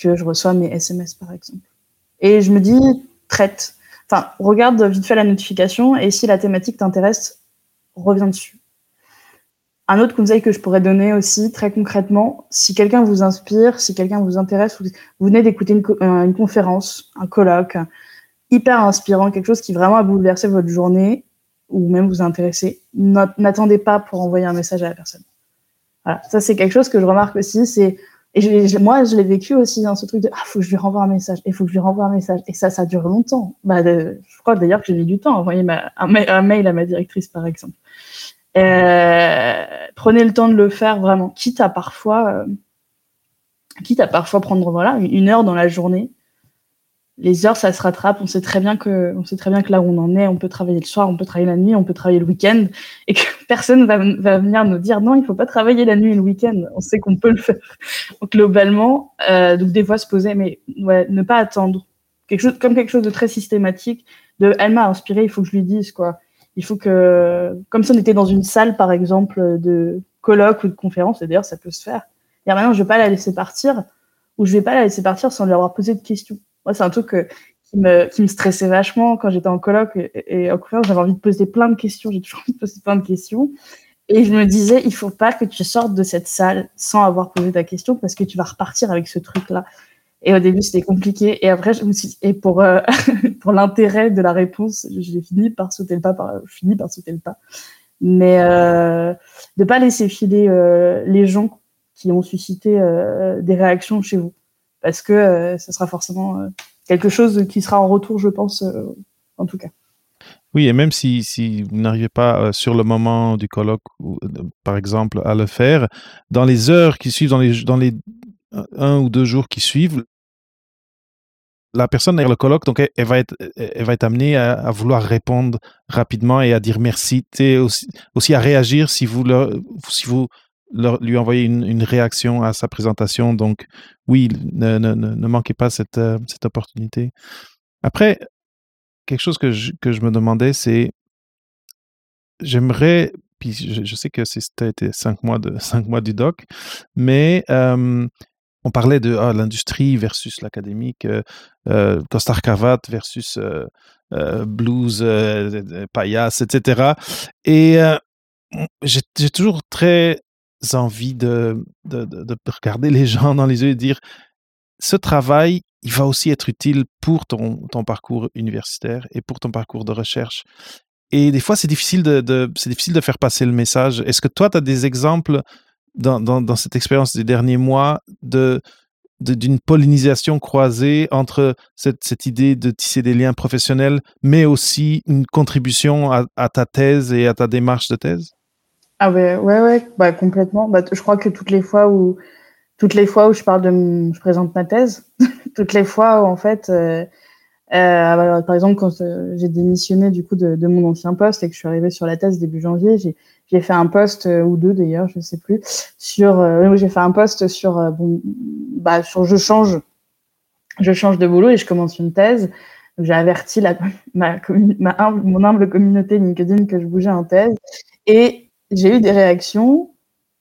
[SPEAKER 2] que je reçois mes SMS par exemple. Et je me dis, traite. Enfin, regarde vite fait la notification et si la thématique t'intéresse, reviens dessus. Un autre conseil que je pourrais donner aussi, très concrètement, si quelqu'un vous inspire, si quelqu'un vous intéresse, vous, venez d'écouter euh, une, conférence, un colloque, hyper inspirant, quelque chose qui vraiment a bouleversé votre journée ou même vous intéresser, n'attendez pas pour envoyer un message à la personne. Ça c'est quelque chose que je remarque aussi, c'est et moi, je l'ai vécu aussi dans ce truc de ah, faut que je lui renvoie un message, il faut que je lui renvoie un message. Et ça, ça dure longtemps. Bah, je crois d'ailleurs que j'ai mis du temps à envoyer un, mail à ma directrice, par exemple. Euh, prenez le temps de le faire vraiment, quitte à parfois, euh, quitte à parfois prendre voilà une heure dans la journée les heures, ça se rattrape. On sait très bien que, on sait très bien que là où on en est, on peut travailler le soir, on peut travailler la nuit, on peut travailler le week-end, et que personne va, va venir nous dire non, il faut pas travailler la nuit et le week-end. On sait qu'on peut le faire. Globalement, euh, donc des fois se poser, mais ouais, ne pas attendre quelque chose comme quelque chose de très systématique. De, elle m'a inspiré, il faut que je lui dise quoi. Il faut que, comme si on était dans une salle par exemple de colloque ou de conférence, et d'ailleurs ça peut se faire. Et maintenant, je vais pas la laisser partir, ou je vais pas la laisser partir sans lui avoir posé de questions. Moi, c'est un truc qui, me, qui me stressait vachement quand j'étais en colloque et, en conférence. J'avais envie de poser plein de questions. J'ai toujours envie de poser plein de questions. Et je me disais, il faut pas que tu sortes de cette salle sans avoir posé ta question parce que tu vas repartir avec ce truc-là. Et au début, c'était compliqué. Et après, je me suis et pour, euh, l'intérêt de la réponse, j'ai fini par sauter le pas, finis par sauter le pas. Mais euh, de pas laisser filer euh, les gens qui ont suscité euh, des réactions chez vous parce que euh, ce sera forcément euh, quelque chose qui sera en retour, je pense, euh, en tout cas.
[SPEAKER 1] Oui, et même si, vous n'arrivez pas sur le moment du colloque, par exemple, à le faire, dans les heures qui suivent, dans les, un ou deux jours qui suivent, la personne derrière le colloque, donc elle, va être, amenée à, vouloir répondre rapidement et à dire merci, aussi, aussi à réagir si vous lui envoyer une, réaction à sa présentation. Donc, oui, ne, ne, ne manquez pas cette, euh, cette opportunité. Après, quelque chose que je, que je me demandais, c'est j'aimerais, puis je, sais que c'était cinq mois, de, cinq mois du doc, mais on parlait de ah, l'industrie versus l'académique, euh, euh, costard versus euh, blues, paillasse, etc. Et j'ai toujours très envie de, de, de, regarder les gens dans les yeux et dire ce travail, il va aussi être utile pour ton, ton parcours universitaire et pour ton parcours de recherche. Et des fois, c'est difficile de, de c'est difficile de faire passer le message. Est-ce que toi, tu as des exemples dans, dans, dans, cette expérience des derniers mois de, d'une pollinisation croisée entre cette, cette, idée de tisser des liens professionnels, mais aussi une contribution à, à ta thèse et à ta démarche de thèse?
[SPEAKER 2] Ah ouais, ouais, ouais, bah, complètement. Bah, je crois que toutes les fois où, toutes les fois où je parle de, je présente ma thèse, toutes les fois où en fait, euh, euh, par exemple quand euh, j'ai démissionné du coup de, de, mon ancien poste et que je suis arrivée sur la thèse début janvier, j'ai, j'ai fait un poste euh, ou deux d'ailleurs, je sais plus, sur, euh, j'ai fait un poste sur, bon, bah sur je change, je change de boulot et je commence une thèse. J'ai averti la, ma, ma humble, mon humble communauté LinkedIn que je bougeais en thèse et j'ai eu des réactions,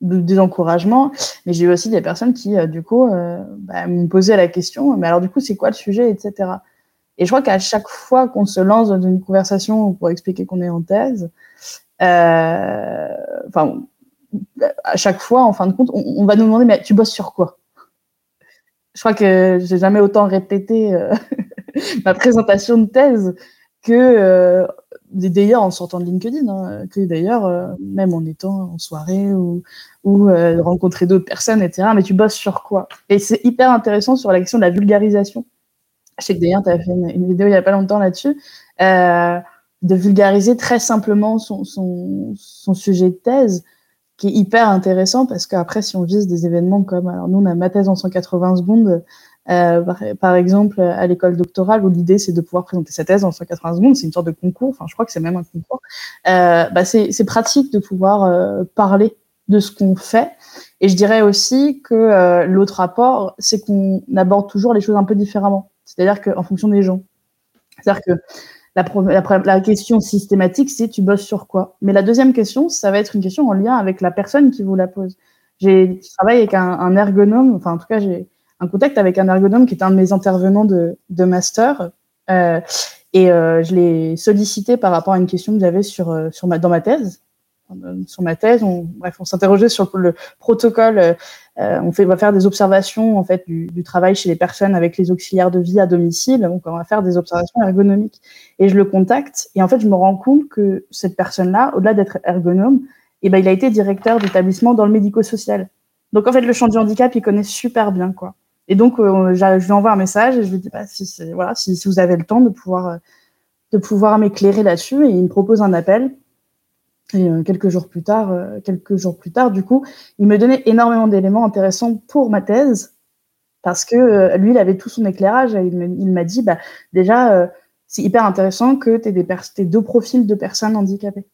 [SPEAKER 2] des encouragements, mais j'ai eu aussi des personnes qui, euh, du coup, euh, bah, m'ont posé la question, mais alors du coup, c'est quoi le sujet, etc. Et je crois qu'à chaque fois qu'on se lance dans une conversation pour expliquer qu'on est en thèse, euh, enfin, à chaque fois, en fin de compte, on, va nous demander, mais tu bosses sur quoi? Je crois que j'ai jamais autant répété ma présentation de thèse que d'ailleurs en sortant de LinkedIn, hein, que d'ailleurs euh, même en étant en soirée ou, euh, rencontrer d'autres personnes, etc. Mais tu bosses sur quoi? Et c'est hyper intéressant sur la question de la vulgarisation. Je sais que d'ailleurs tu as fait une, vidéo il y a pas longtemps là-dessus, euh, de vulgariser très simplement son, son, son, sujet de thèse qui est hyper intéressant parce qu'après, si on vise des événements comme, alors nous, on a ma thèse en 180 secondes, euh, par, exemple, à l'école doctorale, où l'idée, c'est de pouvoir présenter sa thèse en 180 secondes, c'est une sorte de concours, enfin, je crois que c'est même un concours. Euh, bah, c'est pratique de pouvoir euh, parler de ce qu'on fait. Et je dirais aussi que l'autre rapport, c'est qu'on aborde toujours les choses un peu différemment. C'est-à-dire qu'en fonction des gens. C'est-à-dire que la, question systématique, c'est tu bosses sur quoi? Mais la deuxième question, ça va être une question en lien avec la personne qui vous la pose. J'ai travaillé avec un, ergonome, enfin en tout cas j'ai un contact avec un ergonome qui est un de mes intervenants de, de master. Euh, et euh, je l'ai sollicité par rapport à une question que j'avais sur, euh, sur ma, dans ma thèse. Euh, sur ma thèse, on, bref, on s'interrogeait sur le protocole euh, on, fait, va faire des observations en fait du, du, travail chez les personnes avec les auxiliaires de vie à domicile. Donc, on va faire des observations ergonomiques. Et je le contacte et en fait, je me rends compte que cette personne-là, au-delà d'être ergonome, eh ben, il a été directeur d'établissement dans le médico-social. Donc, en fait, le champ du handicap, il connaît super bien, quoi. Et donc, euh, je lui envoie un message et je lui dis, bah, si, voilà, si, vous avez le temps de pouvoir, euh, de pouvoir m'éclairer là-dessus, et il me propose un appel. Et euh, quelques jours plus tard, quelques jours plus tard, du coup, il me donnait énormément d'éléments intéressants pour ma thèse, parce que lui, il avait tout son éclairage. Il m'a dit, bah, déjà, c'est hyper intéressant que tu aies, deux profils de personnes handicapées,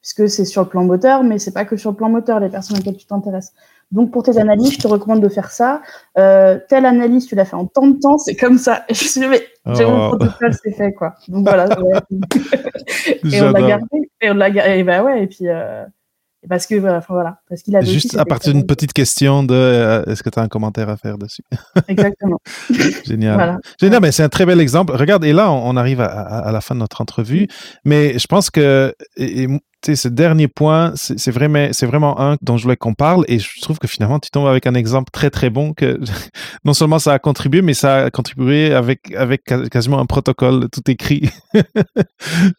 [SPEAKER 2] puisque c'est sur le plan moteur, mais c'est pas que sur le plan moteur les personnes auxquelles tu t'intéresses. Donc pour tes analyses, je te recommande de faire ça. Euh, telle analyse, tu l'as fait en tant de temps, c'est comme ça. Et je suis mais j'ai mon oh. protocole, c'est fait quoi. Donc voilà. et on l'a gardé. Et on l'a gardé. Et bah ouais. Et puis euh, parce que voilà, parce qu'il a
[SPEAKER 1] juste à partir d'une petite question de euh, est-ce que tu as un commentaire à faire dessus?
[SPEAKER 2] Exactement.
[SPEAKER 1] Génial. Génial, mais c'est un très bel exemple. Regarde, et là on, arrive à, la fin de notre entrevue, mais je pense que ce dernier point, c'est vraiment, un dont je voulais qu'on parle et je trouve que finalement, tu tombes avec un exemple très très bon que non seulement ça a contribué, mais ça a contribué avec, quasiment un protocole tout écrit.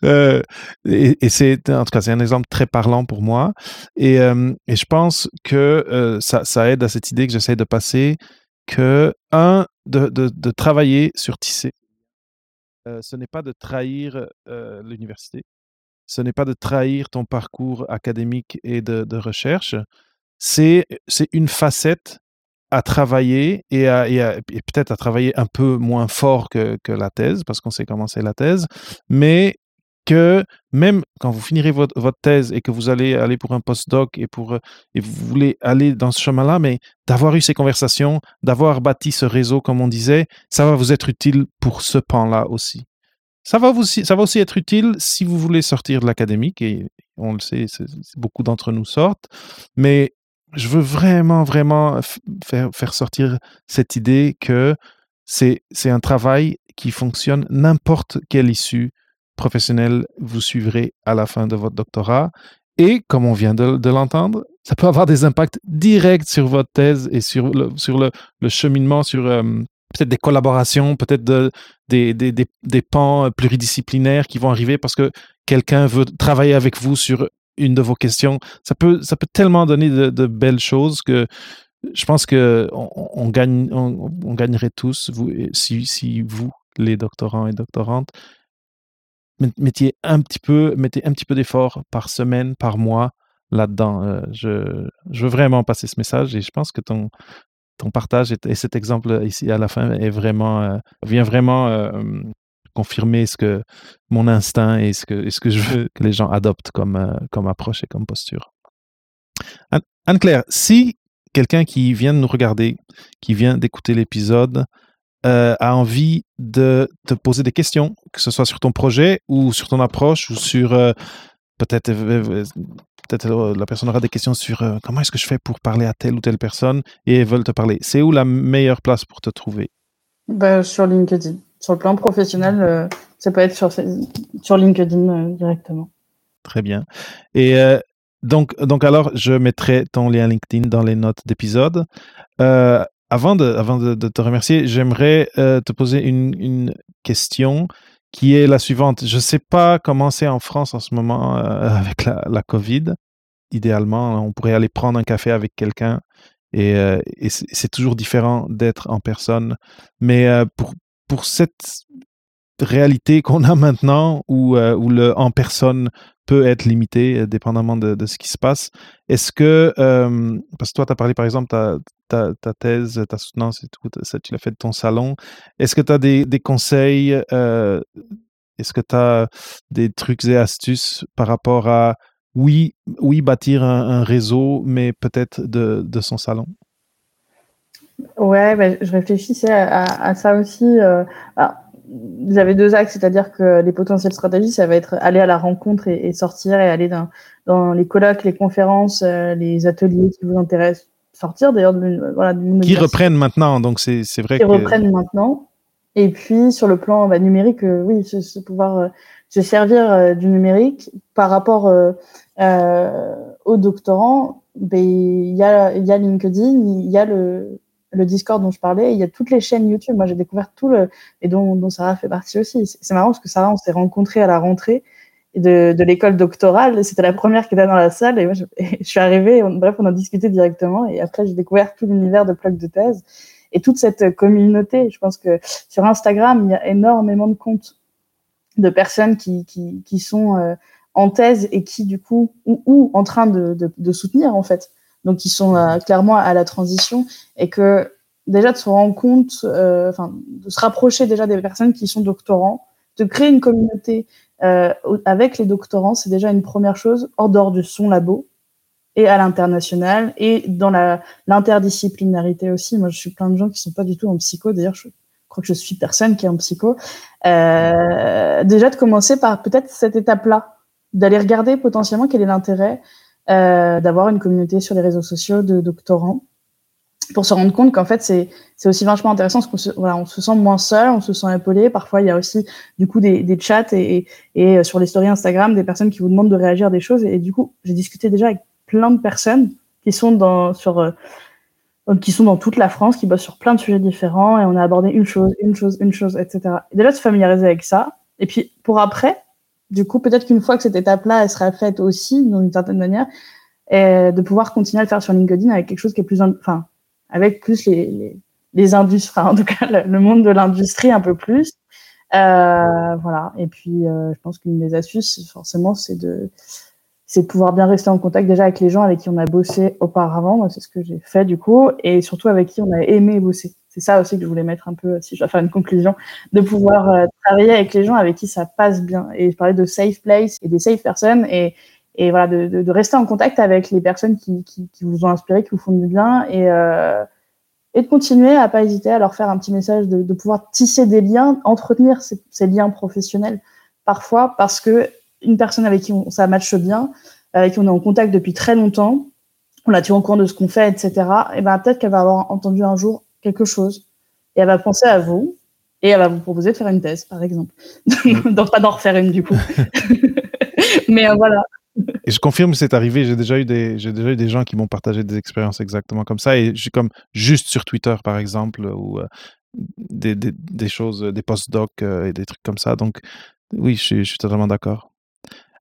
[SPEAKER 1] Euh, et, c'est, en tout cas, c'est un exemple très parlant pour moi. Et, euh, je pense que euh, ça, aide à cette idée que j'essaie de passer que, un, de, de travailler sur tisser. ce n'est pas de trahir l'université ce n'est pas de trahir ton parcours académique et de, recherche, c'est une facette à travailler et, peut-être à travailler un peu moins fort que, la thèse, parce qu'on sait comment c'est la thèse, mais que même quand vous finirez votre, thèse et que vous allez aller pour un postdoc et, pour, et vous voulez aller dans ce chemin-là, mais d'avoir eu ces conversations, d'avoir bâti ce réseau, comme on disait, ça va vous être utile pour ce pan-là aussi. Ça va, aussi, être utile si vous voulez sortir de l'académique, et on le sait, beaucoup d'entre nous sortent, mais je veux vraiment, vraiment faire, faire sortir cette idée que c'est un travail qui fonctionne n'importe quelle issue professionnelle vous suivrez à la fin de votre doctorat. Et comme on vient de, l'entendre, ça peut avoir des impacts directs sur votre thèse et sur le, sur le, cheminement, sur euh, peut-être des collaborations, peut-être de, des, des, des, des, pans pluridisciplinaires qui vont arriver parce que quelqu'un veut travailler avec vous sur une de vos questions. Ça peut, ça peut tellement donner de, belles choses que je pense que on, gagne, on, gagnerait tous vous, si, si vous, les doctorants et doctorantes, mettiez un petit peu, mettez un petit peu d'effort par semaine, par mois là-dedans. Euh, je, je, veux vraiment passer ce message et je pense que ton, ton partage et, cet exemple ici à la fin euh, vient vraiment euh, confirmer ce que mon instinct et ce que, ce que je veux que les gens adoptent comme, euh, comme approche et comme posture. Anne-Claire, si quelqu'un qui vient de nous regarder, qui vient d'écouter l'épisode, a envie de te poser des questions, que ce soit sur ton projet ou sur ton approche ou sur peut-être peut-être la personne aura des questions sur euh, comment est-ce que je fais pour parler à telle ou telle personne et veulent te parler. C'est où la meilleure place pour te trouver?
[SPEAKER 2] Bah, Sur LinkedIn. Sur le plan professionnel, euh, ça peut être sur, sur LinkedIn euh, directement.
[SPEAKER 1] Très bien. Et donc, donc alors, je mettrai ton lien LinkedIn dans les notes d'épisode. avant de, avant de, te remercier, j'aimerais te poser une, une question qui est la suivante. Je ne sais pas comment c'est en France en ce moment euh, avec la, COVID. Idéalement, on pourrait aller prendre un café avec quelqu'un et, euh, c'est toujours différent d'être en personne. Mais euh, pour, pour cette réalité qu'on a maintenant où, où le en personne peut être limité dépendamment de, de, ce qui se passe. Est-ce que, parce que toi, tu as parlé par exemple ta, ta, ta, thèse, ta soutenance tu l'as fait de ton salon. Est-ce que tu as des, des conseils Est-ce que tu as des trucs et astuces par rapport à, oui, oui bâtir un, réseau, mais peut-être de, de son salon?
[SPEAKER 2] Ouais, bah, je réfléchissais à, à ça aussi. Euh, j'avais deux axes, c'est-à-dire que les potentielles stratégies, ça va être aller à la rencontre et, sortir et aller dans, dans, les colloques, les conférences, euh, les ateliers qui vous intéressent, sortir d'ailleurs de, voilà,
[SPEAKER 1] Qui reprennent maintenant, donc c'est vrai
[SPEAKER 2] qui reprennent maintenant. Et puis sur le plan bah, numérique, euh, oui, ce, pouvoir se servir du numérique par rapport aux doctorants, ben, il y, a, y a LinkedIn, il y a le le Discord dont je parlais, il y a toutes les chaînes YouTube. Moi, j'ai découvert tout le et dont, Sarah fait partie aussi. C'est marrant parce que Sarah, on s'est rencontrés à la rentrée de, l'école doctorale. C'était la première qui était dans la salle et moi, je, suis arrivée. bref, on a discuté directement et après, j'ai découvert tout l'univers de plug de thèse et toute cette communauté. Je pense que sur Instagram, il y a énormément de comptes de personnes qui, sont euh, en thèse et qui, du coup, ou, en train de soutenir, en fait donc ils sont euh, clairement à la transition et que déjà de se rendre compte, euh, enfin de se rapprocher déjà des personnes qui sont doctorants, de créer une communauté euh, avec les doctorants, c'est déjà une première chose hors dehors du son labo et à l'international et dans l'interdisciplinarité aussi. Moi, je suis plein de gens qui sont pas du tout en psycho. D'ailleurs, je crois que je suis personne qui est en psycho. Déjà de commencer par peut-être cette étape-là, d'aller regarder potentiellement quel est l'intérêt d'avoir une communauté sur les réseaux sociaux de doctorants pour se rendre compte qu'en fait c'est c'est aussi vachement intéressant parce qu'on se voilà on se sent moins seul on se sent épaulé. Parfois il y a aussi du coup des, des chats et, et, euh, sur les stories Instagram des personnes qui vous demandent de réagir à des choses. Et, du coup j'ai discuté déjà avec plein de personnes qui sont dans sur euh, qui sont dans toute la France qui bossent sur plein de sujets différents et on a abordé une chose une chose une chose etc et déjà se familiariser avec ça. Et puis pour après du coup, peut-être qu'une fois que cette étape-là, elle sera faite aussi, d'une certaine manière, et de pouvoir continuer à le faire sur LinkedIn avec quelque chose qui est plus, enfin, avec plus les, les, les industries, en tout cas, le, monde de l'industrie un peu plus. Euh, voilà. Et puis, euh, je pense qu'une des astuces, forcément, c'est de, c'est de pouvoir bien rester en contact déjà avec les gens avec qui on a bossé auparavant. Moi, c'est ce que j'ai fait du coup, et surtout avec qui on a aimé bosser c'est ça aussi que je voulais mettre un peu, si je dois faire une conclusion, de pouvoir euh, travailler avec les gens avec qui ça passe bien. Et je parlais de safe place et des safe personnes et, et voilà, de, de, rester en contact avec les personnes qui, qui, vous ont inspiré, qui vous font du bien et, euh, et de continuer à pas hésiter à leur faire un petit message, de, pouvoir tisser des liens, entretenir ces, liens professionnels parfois parce que une personne avec qui on, ça matche bien, avec qui on est en contact depuis très longtemps, on la tient au courant de ce qu'on fait, etc. Et ben peut-être qu'elle va avoir entendu un jour quelque chose et elle va penser à vous et elle va vous proposer de faire une thèse, par exemple. Donc pas d'en refaire une du coup. Mais euh, voilà.
[SPEAKER 1] Et je confirme, c'est arrivé. J'ai déjà eu des, j'ai déjà eu des gens qui m'ont partagé des expériences exactement comme ça. Et j'ai comme juste sur Twitter, par exemple, ou euh, des, des, des, choses, des post-docs euh, et des trucs comme ça. Donc, oui, je suis, je suis totalement d'accord.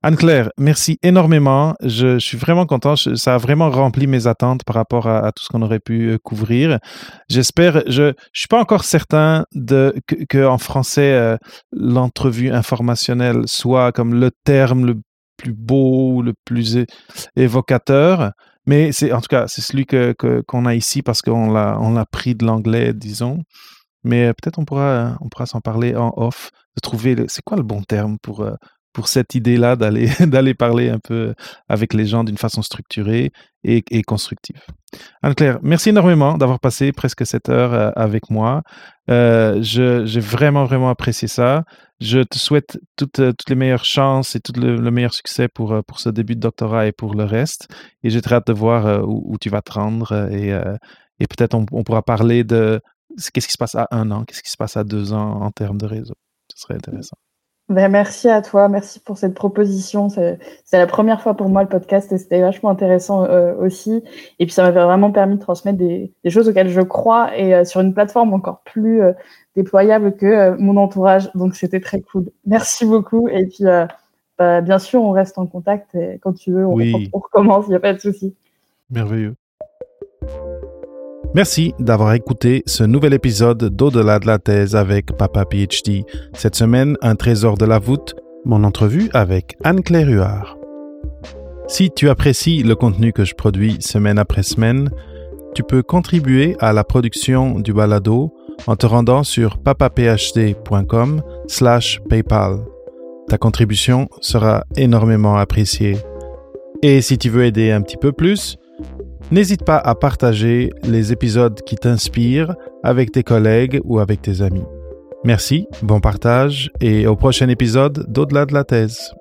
[SPEAKER 1] Anne-Claire, merci énormément. Je, suis vraiment content. ça a vraiment rempli mes attentes par rapport à, tout ce qu'on aurait pu euh, couvrir. J'espère, je ne suis pas encore certain de, que, en français, euh, l'entrevue informationnelle soit comme le terme le plus beau, le plus évocateur. Mais c'est en tout cas, c'est celui que, qu'on a ici parce qu'on l'a, on l'a pris de l'anglais, disons. Mais euh, peut-être on pourra, on pourra s'en parler en off, de trouver, c'est quoi le bon terme pour pour cette idée-là d'aller d'aller parler un peu avec les gens d'une façon structurée et, constructive. Anne-Claire, merci énormément d'avoir passé presque cette heure euh, avec moi. Euh, j'ai vraiment, vraiment apprécié ça. Je te souhaite toutes, euh, toutes les meilleures chances et tout le, meilleur succès pour, pour ce début de doctorat et pour le reste. Et j'ai très hâte de voir où, tu vas te rendre et, et peut-être on, on, pourra parler de qu'est-ce qui se passe à un an, qu'est-ce qui se passe à deux ans en termes de réseau. Ce serait intéressant.
[SPEAKER 2] Ben, merci à toi, merci pour cette proposition. C'est la première fois pour moi le podcast et c'était vachement intéressant euh, aussi. Et puis ça m'avait vraiment permis de transmettre des, des, choses auxquelles je crois et euh, sur une plateforme encore plus euh, déployable que mon entourage. Donc c'était très cool. Merci beaucoup. Et puis bah, bien sûr, on reste en contact et quand tu veux, on, on recommence, il n'y a pas de souci.
[SPEAKER 1] Merveilleux. Merci d'avoir écouté ce nouvel épisode d'Au-delà de la thèse avec Papa PhD. Cette semaine, un trésor de la voûte, mon entrevue avec Anne-Claire Huard. Si tu apprécies le contenu que je produis semaine après semaine, tu peux contribuer à la production du balado en te rendant sur papaphd.com slash paypal. Ta contribution sera énormément appréciée. Et si tu veux aider un petit peu plus, n'hésite pas à partager les épisodes qui t'inspirent avec tes collègues ou avec tes amis. Merci, bon partage et au prochain épisode d'Au-delà de la thèse.